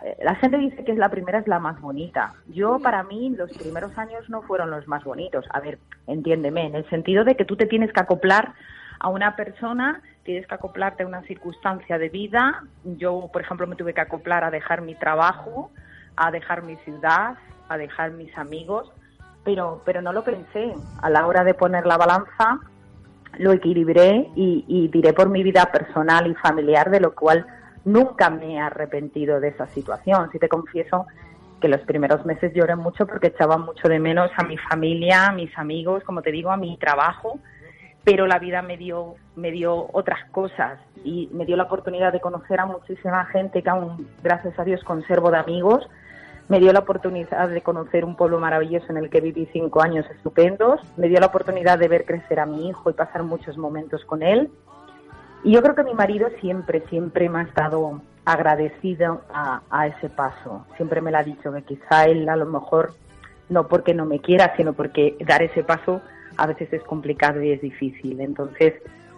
eh, la gente dice que la primera es la más bonita. Yo, para mí, los primeros años no fueron los más bonitos. A ver, entiéndeme, en el sentido de que tú te tienes que acoplar a una persona, tienes que acoplarte a una circunstancia de vida. Yo, por ejemplo, me tuve que acoplar a dejar mi trabajo, a dejar mi ciudad, a dejar mis amigos, pero, pero no lo pensé. A la hora de poner la balanza, lo equilibré y, y diré por mi vida personal y familiar, de lo cual nunca me he arrepentido de esa situación. Si te confieso que los primeros meses lloré mucho porque echaba mucho de menos a mi familia, a mis amigos, como te digo, a mi trabajo, pero la vida me dio, me dio otras cosas y me dio la oportunidad de conocer a muchísima gente que aún, gracias a Dios, conservo de amigos. Me dio la oportunidad de conocer un pueblo maravilloso en el que viví cinco años estupendos. Me dio la oportunidad de ver crecer a mi hijo y pasar muchos momentos con él. Y yo creo que mi marido siempre, siempre me ha estado agradecido a, a ese paso. Siempre me lo ha dicho, que quizá él a lo mejor, no porque no me quiera, sino porque dar ese paso a veces es complicado y es difícil. Entonces,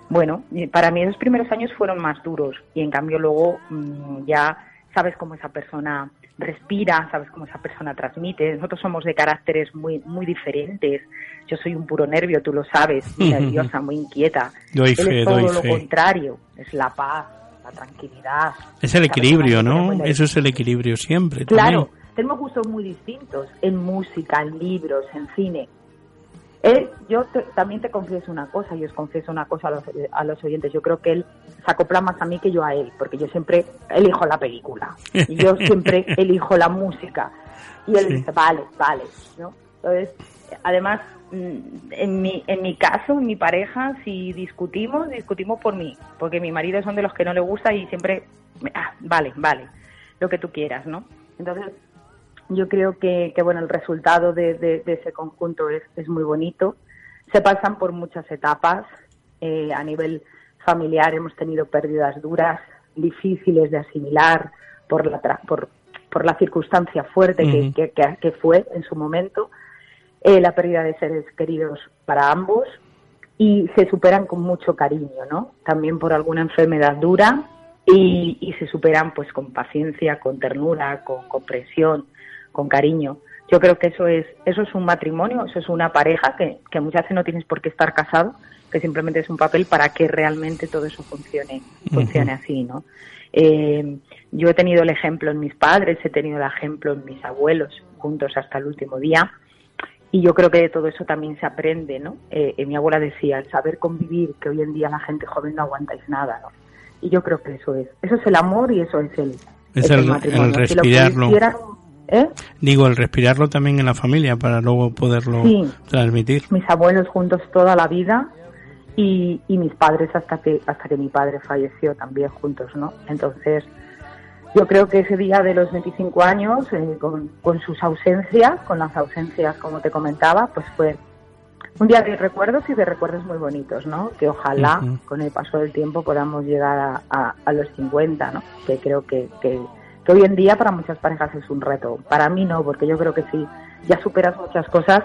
bueno, y para mí los primeros años fueron más duros y en cambio luego mm, ya sabes cómo esa persona respira, sabes cómo esa persona transmite. Nosotros somos de caracteres muy muy diferentes. Yo soy un puro nervio, tú lo sabes, muy <laughs> nerviosa, muy inquieta. Doy Él fe, es todo doy lo fe. contrario, es la paz, la tranquilidad. Es el equilibrio, ¿no? Eso es el equilibrio siempre. Claro, también. tenemos gustos muy distintos en música, en libros, en cine. Él, yo te- también te confieso una cosa, y os confieso una cosa a los, a los oyentes. Yo creo que él se acopla más a mí que yo a él, porque yo siempre elijo la película. Y yo siempre <laughs> elijo la música. Y él Sí. dice, vale, vale. ¿no? Entonces, además, mm, en mi, en mi caso, en mi pareja, si discutimos, discutimos por mí. Porque mi marido son de los que no le gusta y siempre, ah, vale, vale, lo que tú quieras, ¿no? Entonces, yo creo que, que, bueno, el resultado de, de- de ese conjunto es, es muy bonito. Se pasan por muchas etapas. Eh, a nivel familiar hemos tenido pérdidas duras, difíciles de asimilar por la, tra- por, por la circunstancia fuerte que- que fue en su momento. Eh, la pérdida de seres queridos para ambos y se superan con mucho cariño, ¿no? También por alguna enfermedad dura y, y se superan pues con paciencia, con ternura, con comprensión, con cariño. Yo creo que eso es eso es un matrimonio, eso es una pareja que, que muchas veces no tienes por qué estar casado, que simplemente es un papel para que realmente todo eso funcione funcione <laughs> así, ¿no? Eh, yo he tenido el ejemplo en mis padres, he tenido el ejemplo en mis abuelos, juntos hasta el último día, y yo creo que de todo eso también se aprende, ¿no? Eh, eh, mi abuela decía, el saber convivir, que hoy en día la gente joven no aguantáis nada, ¿no? Y yo creo que eso es, eso es el amor y eso es el, Es el- matrimonio. el Si lo respirarlo. quisieran, ¿eh? Digo, el respirarlo también en la familia para luego poderlo Sí. transmitir. mis abuelos juntos toda la vida y, y mis padres hasta que hasta que mi padre falleció también juntos, ¿no? Entonces, yo creo que ese día de los 25 años, eh, con, con sus ausencias, con las ausencias, como te comentaba, pues fue un día de recuerdos y de recuerdos muy bonitos, ¿no? Que ojalá con el paso del tiempo podamos llegar a, a- a los 50, ¿no? Que creo que, que, que hoy en día para muchas parejas es un reto. Para mí no, porque yo creo que si ya superas muchas cosas,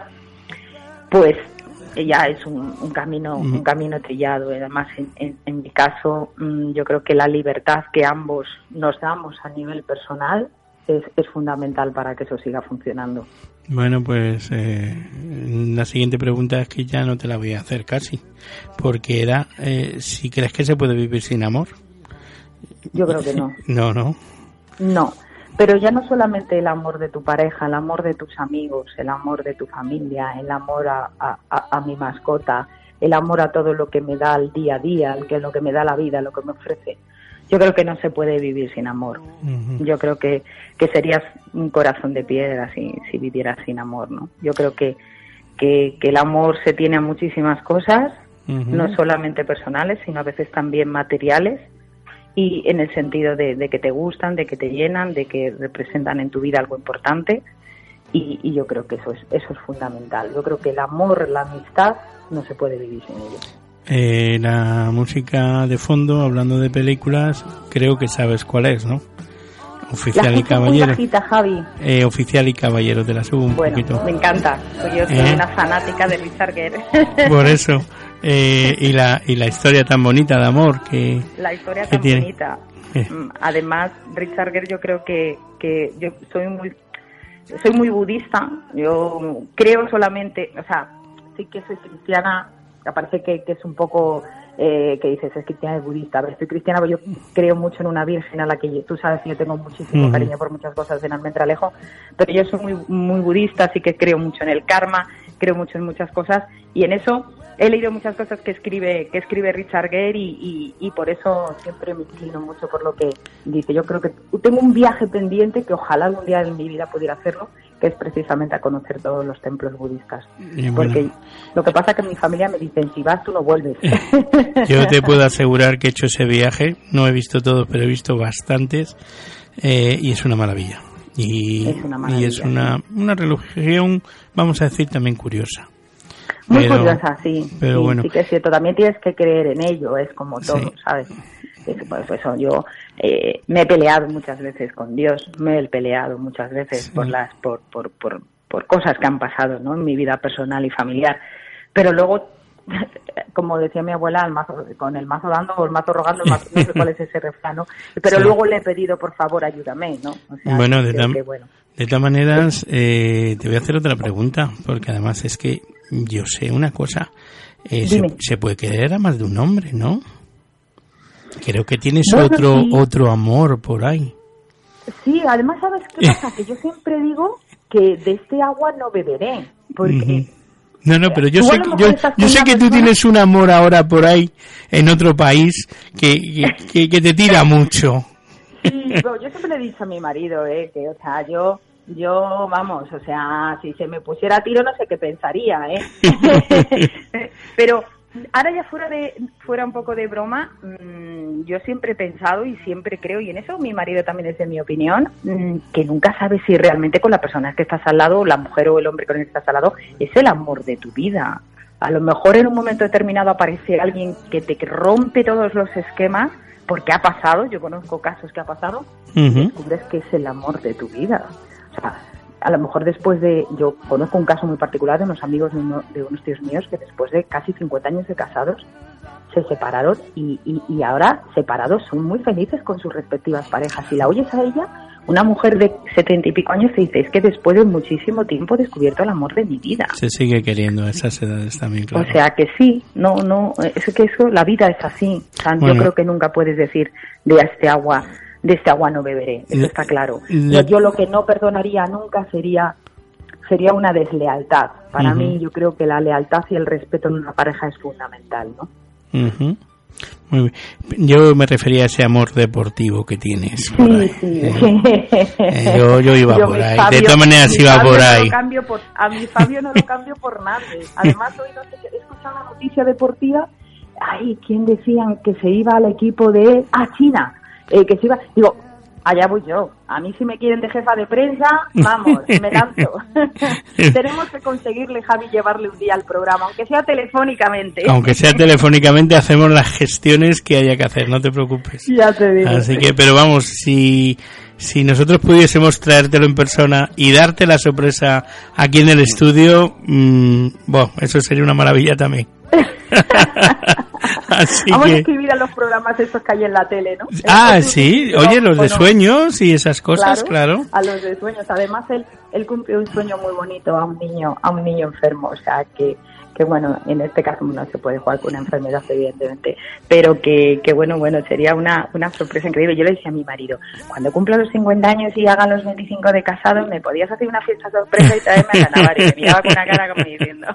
pues ya es un, un camino un camino trillado además en, en- en mi caso mm, yo creo que la libertad que ambos nos damos a nivel personal es, es fundamental para que eso siga funcionando Bueno, pues eh, la siguiente pregunta es que ya no te la voy a hacer casi, porque era eh, si crees que se puede vivir sin amor. yo creo que no <laughs> No, no. No pero ya no solamente el amor de tu pareja, el amor de tus amigos, el amor de tu familia, el amor a, a- a- a mi mascota, el amor a todo lo que me da el día a día, que lo que me da la vida, lo que me ofrece. Yo creo que no se puede vivir sin amor. Yo creo que, que serías un corazón de piedra si, si vivieras sin amor, ¿no? Yo creo que, que, que el amor se tiene a muchísimas cosas, no solamente personales, sino a veces también materiales, y en el sentido de, de que te gustan, de que te llenan, de que representan en tu vida algo importante, y, y yo creo que eso es, eso es fundamental. Yo creo que el amor, la amistad, no se puede vivir sin ello. Eh, la música de fondo, hablando de películas, creo que sabes cuál es, ¿no? Oficial la y caballero. bajita, Javi. Eh, oficial y caballero, te la subo un Bueno, poquito. me encanta. porque Yo soy ¿Eh? una fanática de Richard Gere. Por eso. <laughs> Eh, y, la, y la historia tan bonita de amor que, La historia que tan tiene. bonita. Eh. Mm, Además, Richard Gere, yo creo que, que yo soy muy soy muy budista. Yo creo solamente, o sea, sí que soy cristiana. Me parece que, que es un poco eh, que dices es cristiana y budista. Ver, soy cristiana, pero yo creo mucho en una virgen a la que tú sabes que yo tengo muchísimo cariño por muchas cosas en Almendralejo, pero yo soy muy muy budista, así que creo mucho en el karma, creo mucho en muchas cosas y en eso he leído muchas cosas que escribe que escribe Richard Gere y, y, y por eso siempre me inclino mucho por lo que dice. Yo creo que tengo un viaje pendiente que ojalá algún día en mi vida pudiera hacerlo, que es precisamente a conocer todos los templos budistas. Bueno. Porque lo que pasa es que mi familia me dicen, si vas tú no vuelves. Yo te puedo asegurar que he hecho ese viaje, no he visto todos, pero he visto bastantes, eh, y es una maravilla. Y Es una y es maravilla, una, una religión, vamos a decir, también curiosa. Muy Pero- curiosa, sí. pero sí, bueno. sí que es cierto. También tienes que creer en ello, es como todo, Sí. ¿sabes? Es, pues, eso, yo eh, me he peleado muchas veces con Dios, me he peleado muchas veces por las por, por, por, por cosas que han pasado ¿no? en mi vida personal y familiar. Pero luego, <laughs> como decía mi abuela, el mazo- con el mazo dando o el mazo rogando, el mazo- no sé cuál es ese refrán, ¿no? <laughs> Pero Sí. luego le he pedido, por favor, ayúdame, ¿no? O sea, bueno, de, tam- que, bueno. De todas maneras, eh, te voy a hacer otra pregunta, porque además es que yo sé una cosa, eh, se, puede querer a más de un hombre, ¿no? Creo que tienes Bueno, otro sí. otro amor por ahí. Sí, además, ¿sabes qué <laughs> pasa? Que yo siempre digo que de este agua no beberé, porque Ujú. No, no, pero yo sé, yo, yo sé que tú tienes un amor ahora por ahí, en otro país, que, que- que te tira mucho. <laughs> Sí, pero yo siempre le he dicho a mi marido, eh, que, o sea, yo, yo, vamos, o sea, si se me pusiera a tiro no sé qué pensaría, ¿eh? <laughs> pero ahora ya fuera de, fuera un poco de broma, mm, yo siempre he pensado y siempre creo, y en eso mi marido también es de mi opinión, mm, que nunca sabes si realmente con la persona que estás al lado, la mujer o el hombre con el que estás al lado, es el amor de tu vida. A lo mejor en un momento determinado aparece alguien que te rompe todos los esquemas, porque ha pasado, yo conozco casos que ha pasado, y descubres que es el amor de tu vida. O sea, a lo mejor después de, yo conozco un caso muy particular de unos amigos de, uno- de unos tíos míos que después de casi 50 años de casados se separaron y, y, y ahora separados son muy felices con sus respectivas parejas. Si la oyes a ella, una mujer de setenta y pico años te dice, es que después de muchísimo tiempo he descubierto el amor de mi vida. Se sigue queriendo a esas edades también, claro. O sea que sí, no, no, es que eso, la vida es así. O sea, Bueno. Yo creo que nunca puedes decir de este agua, de este agua no beberé. Eso está claro. Yo, lo que no perdonaría nunca sería sería una deslealtad. Para Ujú. mí, yo creo que la lealtad y el respeto en una pareja es fundamental, ¿no? Muy bien. Yo me refería a ese amor deportivo que tienes. Sí, sí. Eh, yo, yo iba Yo por ahí. Fabio- de todas maneras iba Fabio por no lo ahí. cambio por- a mi Fabio no lo cambio por nadie. <laughs> Además, hoy no sé qué- he escuchado una noticia deportiva. Ay, ¿quién decían que se iba al equipo de. Ah, China. Eh, que se iba. Digo, allá voy yo. A mí, si me quieren de jefa de prensa, vamos, <laughs> me lanzo. <laughs> Tenemos que conseguirle, Javi, llevarle un día al programa, aunque sea telefónicamente. Aunque sea <laughs> telefónicamente, hacemos las gestiones que haya que hacer, no te preocupes. Ya te digo. Así que, pero vamos, si, si nosotros pudiésemos traértelo en persona y darte la sorpresa aquí en el estudio, mm, bueno, eso sería una maravilla también. <laughs> Así Vamos a escribir a los programas estos que hay en la tele, ¿no? ah, sí, oye, los ¿o de sueños y esas cosas, claro. A los de sueños. Además, él, él cumplió un sueño muy bonito a un niño, a un niño enfermo. O sea, que, que bueno, en este caso no se puede jugar con una enfermedad, evidentemente, pero que, que bueno, bueno, sería una, una sorpresa increíble. Yo le decía a mi marido, cuando cumpla los 50 años y haga los 25 de casados, me podías hacer una fiesta sorpresa y traerme a la Navarra. Y me miraba con una cara como diciendo,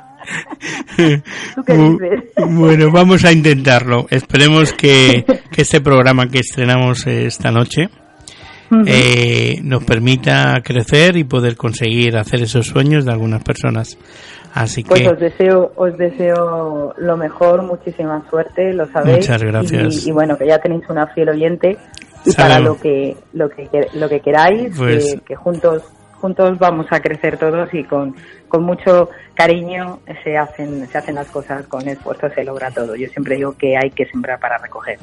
<laughs> ¿tú qué dices? Bueno, vamos a intentarlo. Esperemos que, <laughs> que este programa que estrenamos esta noche eh, nos permita crecer y poder conseguir hacer esos sueños de algunas personas. Así Pues que os deseo, os deseo lo mejor, muchísima suerte, lo sabéis. Muchas gracias. Y, y bueno, que ya tenéis una fiel oyente y para lo que, lo que, lo que queráis, Pues- que, que juntos, juntos vamos a crecer todos y con, con mucho cariño se hacen, se hacen las cosas, con esfuerzo se logra todo. Yo siempre digo que hay que sembrar para recoger.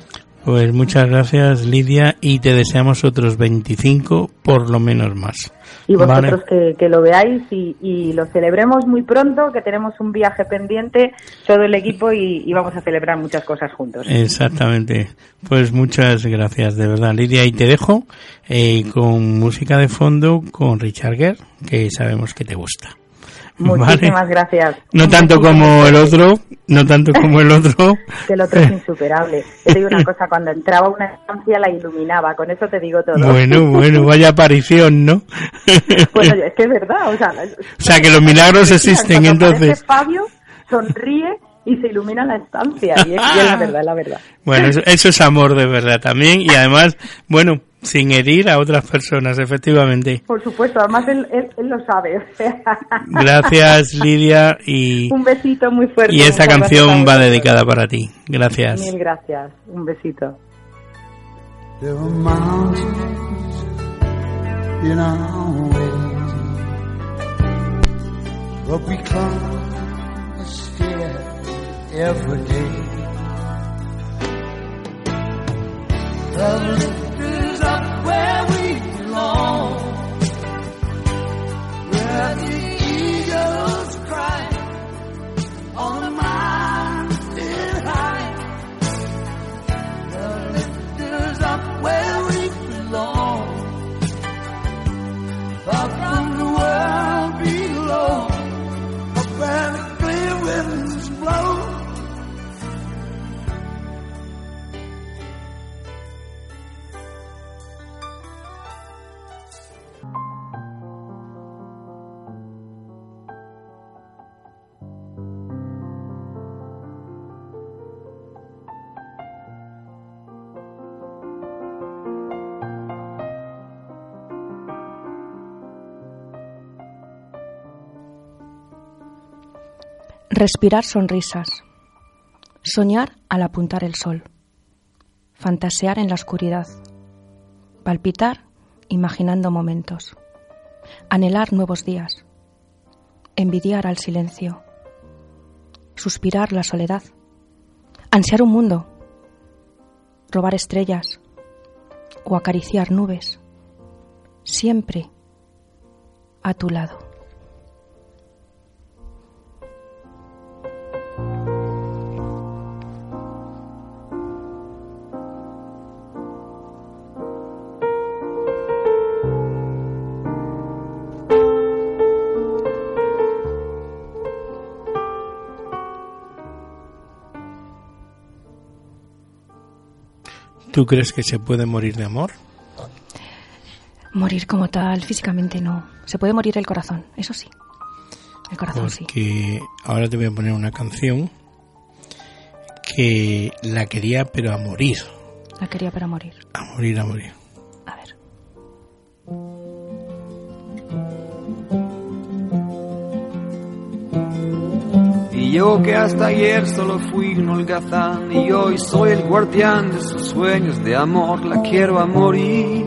Pues muchas gracias Lidia y te deseamos otros 25 por lo menos más. Y vosotros Vale. que, que lo veáis y, y lo celebremos muy pronto, que tenemos un viaje pendiente, todo el equipo, y, y vamos a celebrar muchas cosas juntos. Exactamente. Pues muchas gracias, de verdad, Lidia. Y te dejo eh, con música de fondo con Richard Gere, que sabemos que te gusta. Muchísimas Vale. gracias. No tanto como el otro, no tanto como el otro. <laughs> Que el otro es insuperable. Te digo una <laughs> cosa, cuando entraba una estancia la iluminaba, con eso te digo todo. Bueno, bueno, vaya aparición, ¿no? <laughs> Bueno, es que es verdad, o sea... O sea, que los milagros existen, entonces. Fabio sonríe y se ilumina la estancia, y es, y es la <laughs> verdad, es la verdad. Bueno, eso, eso es amor de verdad también. Y además, bueno, sin herir a otras personas, efectivamente. Por supuesto, además él, él, él lo sabe. Gracias, <laughs> Lidia. Y, Un besito muy fuerte. y esta canción va dedicada para ti. Gracias. Mil gracias. Un besito. There are mountains in our way, but we climb a stair every day. The lift is up where we belong, where Respirar sonrisas. Soñar al apuntar el sol. Fantasear en la oscuridad. Palpitar imaginando momentos. Anhelar nuevos días. Envidiar al silencio. Suspirar la soledad. Ansiar un mundo. Robar estrellas. O acariciar nubes. Siempre a tu lado. ¿Tú crees que se puede morir de amor? Morir como tal, físicamente no. Se puede morir el corazón, eso sí. El corazón sí. Porque ahora te voy a poner una canción que la quería pero a morir, La quería morir. a morir, a morir. A ver. Yo que hasta ayer solo fui un holgazán y hoy soy el guardián de sus sueños de amor, la quiero a morir.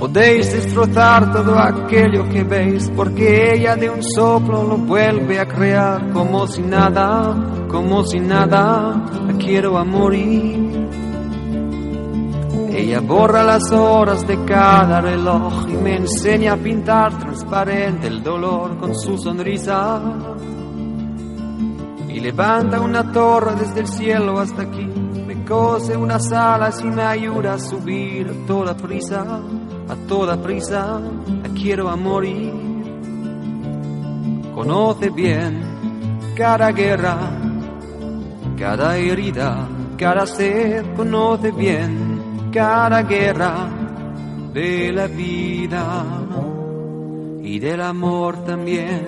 Podéis destrozar todo aquello que veis porque ella de un soplo lo vuelve a crear como si nada, como si nada, la quiero a morir. Ella borra las horas de cada reloj y me enseña a pintar transparente el dolor con su sonrisa. Y levanta una torre desde el cielo hasta aquí, me cose unas alas y me ayuda a subir a toda prisa, a toda prisa, la quiero a morir. conoce bien cada guerra, cada herida, cada sed, conoce bien cada guerra de la vida y del amor también.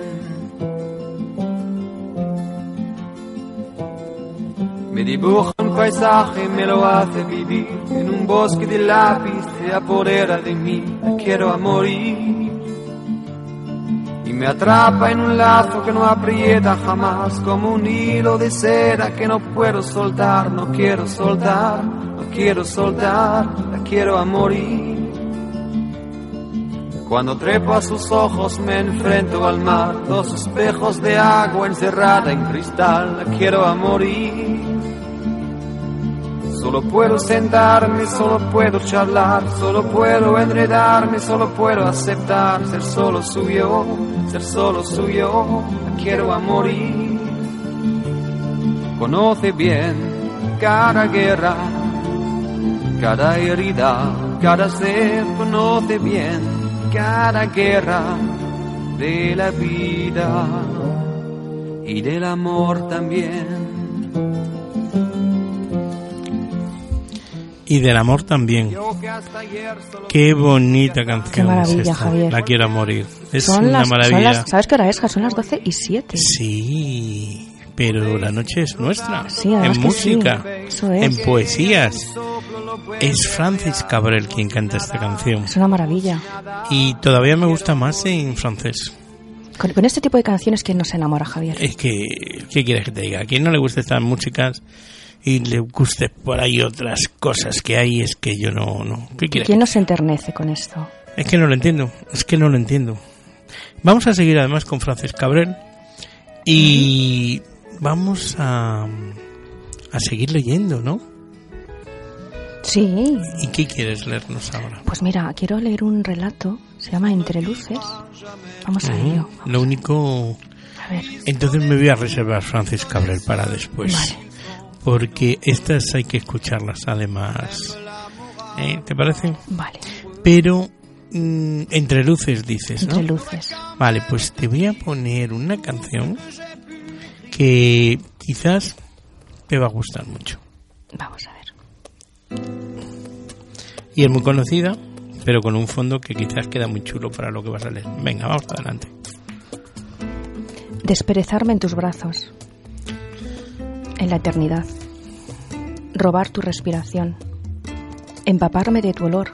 Me dibuja un paisaje, me lo hace vivir en un bosque de lápiz, se apodera de mí, la quiero a morir. Y me atrapa en un lazo que no aprieta jamás, como un hilo de seda que no puedo soltar, no quiero soltar, quiero soltar, la quiero a morir. Cuando trepo a sus ojos me enfrento al mar, dos espejos de agua encerrada en cristal, la quiero a morir. Solo puedo sentarme, solo puedo charlar, solo puedo enredarme, solo puedo aceptar ser solo suyo, ser solo suyo, la quiero a morir. Conoce bien cada guerra, cada herida, cada ser, conoce bien cada guerra de la vida y del amor también. Y del amor también. Qué bonita canción. Qué maravilla, es esta. Javier. La quiero morir. Es Son una las- son maravilla. las- ¿Sabes qué hora es? Son las 12 y 7. Sí, pero la noche es nuestra. Sí, en que sí. música, Eso es. en poesías. Es Francis Cabrel quien canta esta canción. Es una maravilla. Y todavía me gusta más en francés. Con, con este tipo de canciones, ¿quién nos enamora, Javier? Es que, ¿qué quieres que te diga? A quien no le guste estas músicas y le guste por ahí otras cosas que hay, es que yo no... no. ¿Qué? ¿Quién nos enternece con esto? Es que no lo entiendo, es que no lo entiendo. Vamos a seguir además con Francis Cabrel y vamos a, a seguir leyendo, ¿no? Sí. ¿Y qué quieres leernos ahora? Pues mira, quiero leer un relato. Se llama Entre Luces. Vamos a ello. Lo único... A ver. Entonces me voy a reservar Francis Cabrel para después. Porque estas hay que escucharlas además. ¿Eh? ¿Te parece? Vale. Pero mm, entre luces dices, ¿no? Entre Luces. Vale, pues te voy a poner una canción que quizás te va a gustar mucho. Vamos a ver. Y es muy conocida, pero con un fondo que quizás queda muy chulo para lo que vas a leer. Venga, vamos adelante. Desperezarme en tus brazos. En la eternidad. Robar tu respiración. Empaparme de tu olor.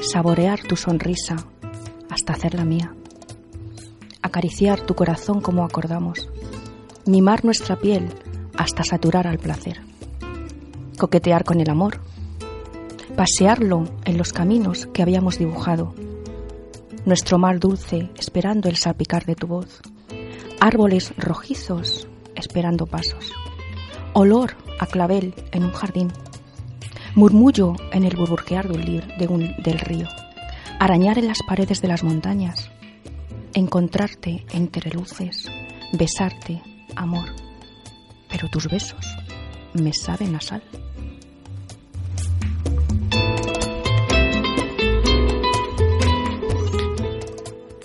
Saborear tu sonrisa hasta hacerla mía. Acariciar tu corazón como acordamos. Mimar nuestra piel hasta saturar al placer. Coquetear con el amor. Pasearlo en los caminos que habíamos dibujado. Nuestro mar dulce esperando el salpicar de tu voz árboles rojizos esperando pasos, olor a clavel en un jardín, murmullo en el un- del río, arañar en las paredes de las montañas, encontrarte entre luces, besarte, amor, pero tus besos me saben a sal.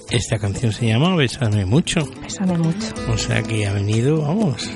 Esta canción se llama Besarme mucho. Bésame mucho. O sea que ha venido, vamos.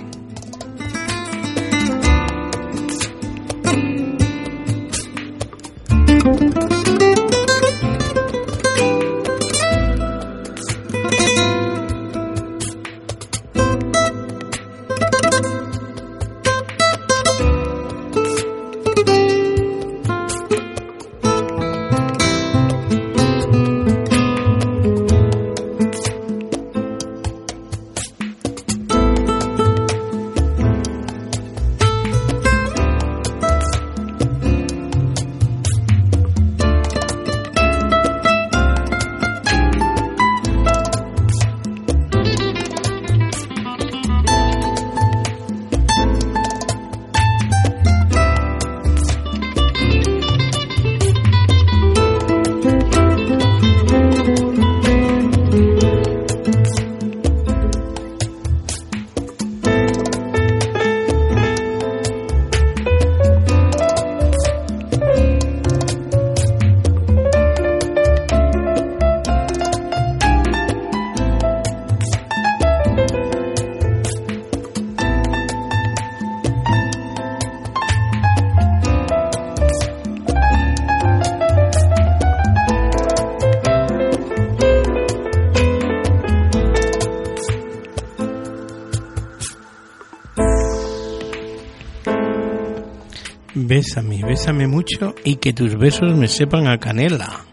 Bésame, bésame mucho y que tus besos me sepan a canela.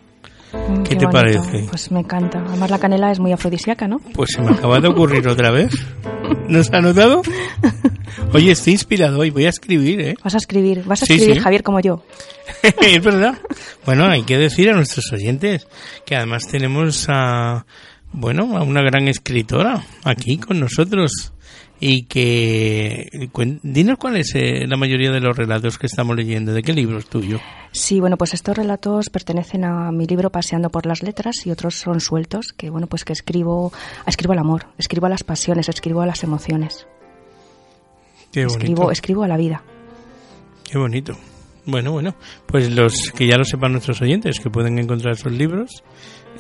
Mm, ¿Qué te bonito. parece? Pues me encanta. Además la canela es muy afrodisíaca, ¿no? Pues se me acaba de ocurrir otra vez. ¿No se ha notado? Oye, estoy inspirado hoy, voy a escribir, ¿eh? Vas a escribir, vas a Sí, escribir sí. Javier como yo. <laughs> es verdad. Bueno, hay que decir a nuestros oyentes que además tenemos a, bueno, a una gran escritora aquí con nosotros y que dinos cuál es eh, la mayoría de los relatos que estamos leyendo, de qué libro es tuyo. Sí, bueno, pues estos relatos pertenecen a mi libro Paseando por las letras y otros son sueltos que, bueno, pues que escribo, escribo al amor, escribo a las pasiones, escribo a las emociones, Qué bonito. escribo, escribo a la vida. Qué bonito. Bueno, bueno, pues los que ya lo sepan nuestros oyentes, que pueden encontrar esos libros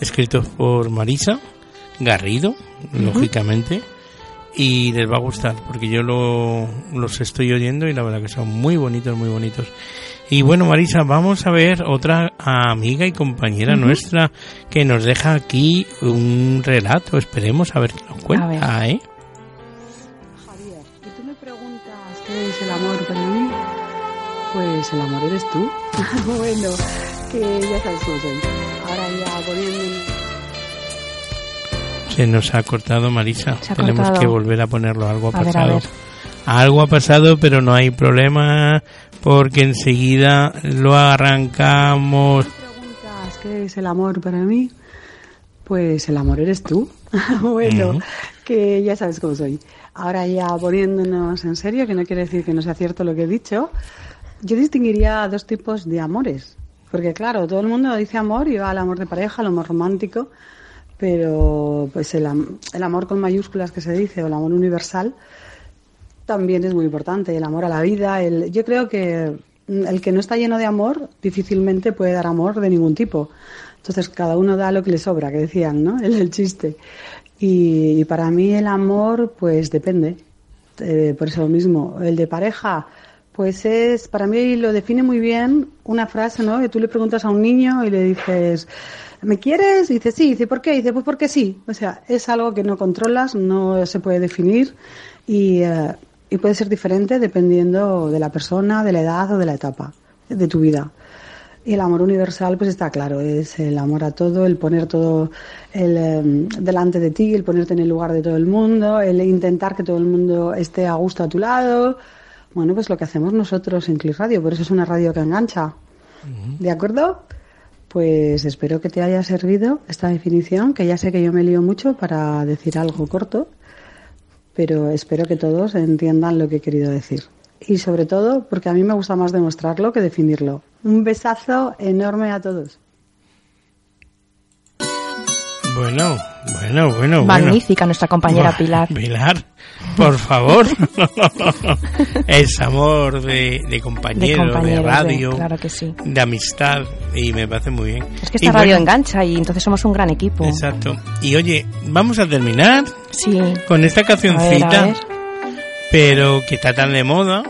escritos por Marisa Garrido, lógicamente, y les va a gustar, porque yo lo, los estoy oyendo y la verdad que son muy bonitos, muy bonitos. Y bueno, Marisa, vamos a ver otra amiga y compañera Ujú. nuestra que nos deja aquí un relato. Esperemos a ver qué nos cuenta, ¿eh? Javier, y tú me preguntas qué es el amor para mí, pues el amor eres tú. <laughs> bueno, que ya sabes cómo soy. Ahora ya poniéndome... Se nos ha cortado Marisa. Se ha Tenemos cortado. que volver a ponerlo. Algo ha A ver, a pasado. ver. Algo ha pasado, pero no hay problema porque enseguida lo arrancamos. preguntas qué es el amor para mí, pues el amor eres tú. <laughs> bueno, que ya sabes cómo soy. Ahora ya poniéndonos en serio, que no quiere decir que no sea cierto lo que he dicho, yo distinguiría dos tipos de amores. Porque claro, todo el mundo dice amor y va al amor de pareja, al amor romántico, pero pues el, el amor con mayúsculas que se dice, o el amor universal, también es muy importante. El amor a la vida, el, yo creo que el que no está lleno de amor difícilmente puede dar amor de ningún tipo. Entonces cada uno da lo que le sobra, que decían, ¿no? <laughs> El, chiste. Y, y para mí el amor, pues depende. Eh, por eso mismo, el de pareja, pues es, para mí lo define muy bien una frase, ¿no? Que tú le preguntas a un niño y le dices, ¿me quieres? Y dice, sí. Dice, ¿por qué? Dice, pues porque sí. O sea, es algo que no controlas, no se puede definir y, eh, y puede ser diferente dependiendo de la persona, de la edad o de la etapa de tu vida. Y el amor universal, pues está claro, es el amor a todo, el poner todo el, eh, delante de ti, el ponerte en el lugar de todo el mundo, el intentar que todo el mundo esté a gusto a tu lado. Bueno, pues lo que hacemos nosotros en Click Radio, por eso es una radio que engancha. ¿De acuerdo? Pues espero que te haya servido esta definición, que ya sé que yo me lío mucho para decir algo corto, pero espero que todos entiendan lo que he querido decir. Y sobre todo, porque a mí me gusta más demostrarlo que definirlo. Un besazo enorme a todos. Bueno, bueno, bueno, bueno. Magnífica nuestra compañera Buah, Pilar. Pilar, por favor. es amor de, de compañero, de, compañeros, de- radio, claro que sí. de amistad y me parece muy bien. Es que Y esta radio bueno, engancha y entonces somos un gran equipo. Exacto. Y oye, vamos a terminar Sí. con esta cancioncita, A ver, a ver. pero que está tan de moda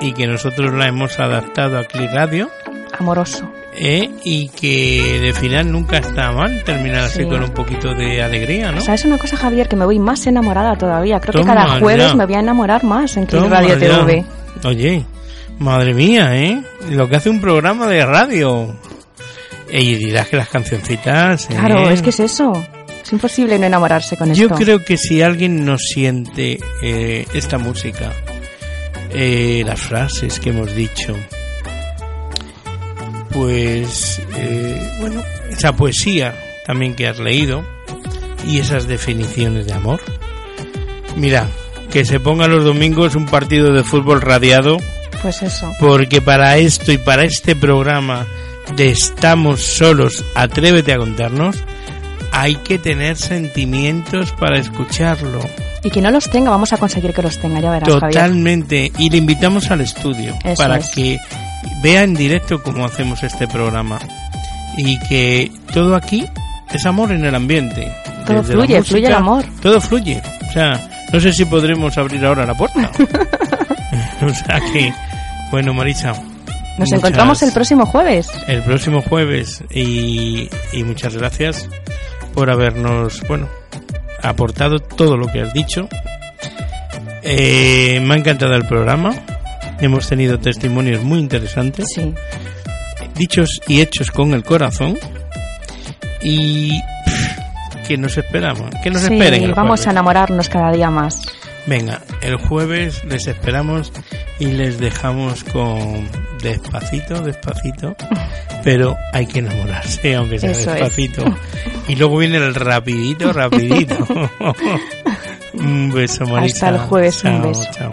y que nosotros la hemos adaptado a Click Radio. Amoroso. ¿Eh? y que de final nunca está mal terminar así Sí. con un poquito de alegría, ¿no? ¿Sabes una cosa, Javier? Que me voy más enamorada todavía. Creo Toma que cada jueves ya. me voy a enamorar más en Radio ya. TV. Oye, madre mía, ¿eh? Lo que hace un programa de radio. Y dirás que las cancioncitas... ¿eh? Claro, es que es eso. Es imposible no enamorarse con Yo esto. creo que si alguien no siente eh, esta música, eh, las frases que hemos dicho, pues, eh, bueno, esa poesía también que has leído y esas definiciones de amor, mira, que se ponga los domingos un partido de fútbol radiado, Pues eso. porque para esto y para este programa de Estamos solos, atrévete a contarnos, hay que tener sentimientos para escucharlo. Y quien no los tenga, vamos a conseguir que los tenga, ya verás, Javier. Totalmente. Y le invitamos al estudio Eso para es. que vea en directo cómo hacemos este programa. Y que todo aquí es amor en el ambiente. Todo Desde fluye, fluye el amor. Todo fluye. O sea, no sé si podremos abrir ahora la puerta. <laughs> <laughs> o sea que, bueno, Marisa. Nos muchas- encontramos el próximo jueves. el próximo jueves y, y muchas gracias por habernos, bueno, aportado todo lo que has dicho. Eh, me ha encantado el programa. Hemos tenido testimonios muy interesantes. Dichos y hechos con el corazón. Y pff, que nos esperamos, que nos Sí, esperen. vamos a enamorarnos cada día más. Venga, el jueves les esperamos y les dejamos con despacito, despacito, <laughs> pero hay que enamorarse, aunque sea Eso es. despacito. Y luego viene el rapidito, rapidito. <laughs> un beso, Marisa. Hasta el jueves, un beso. chao.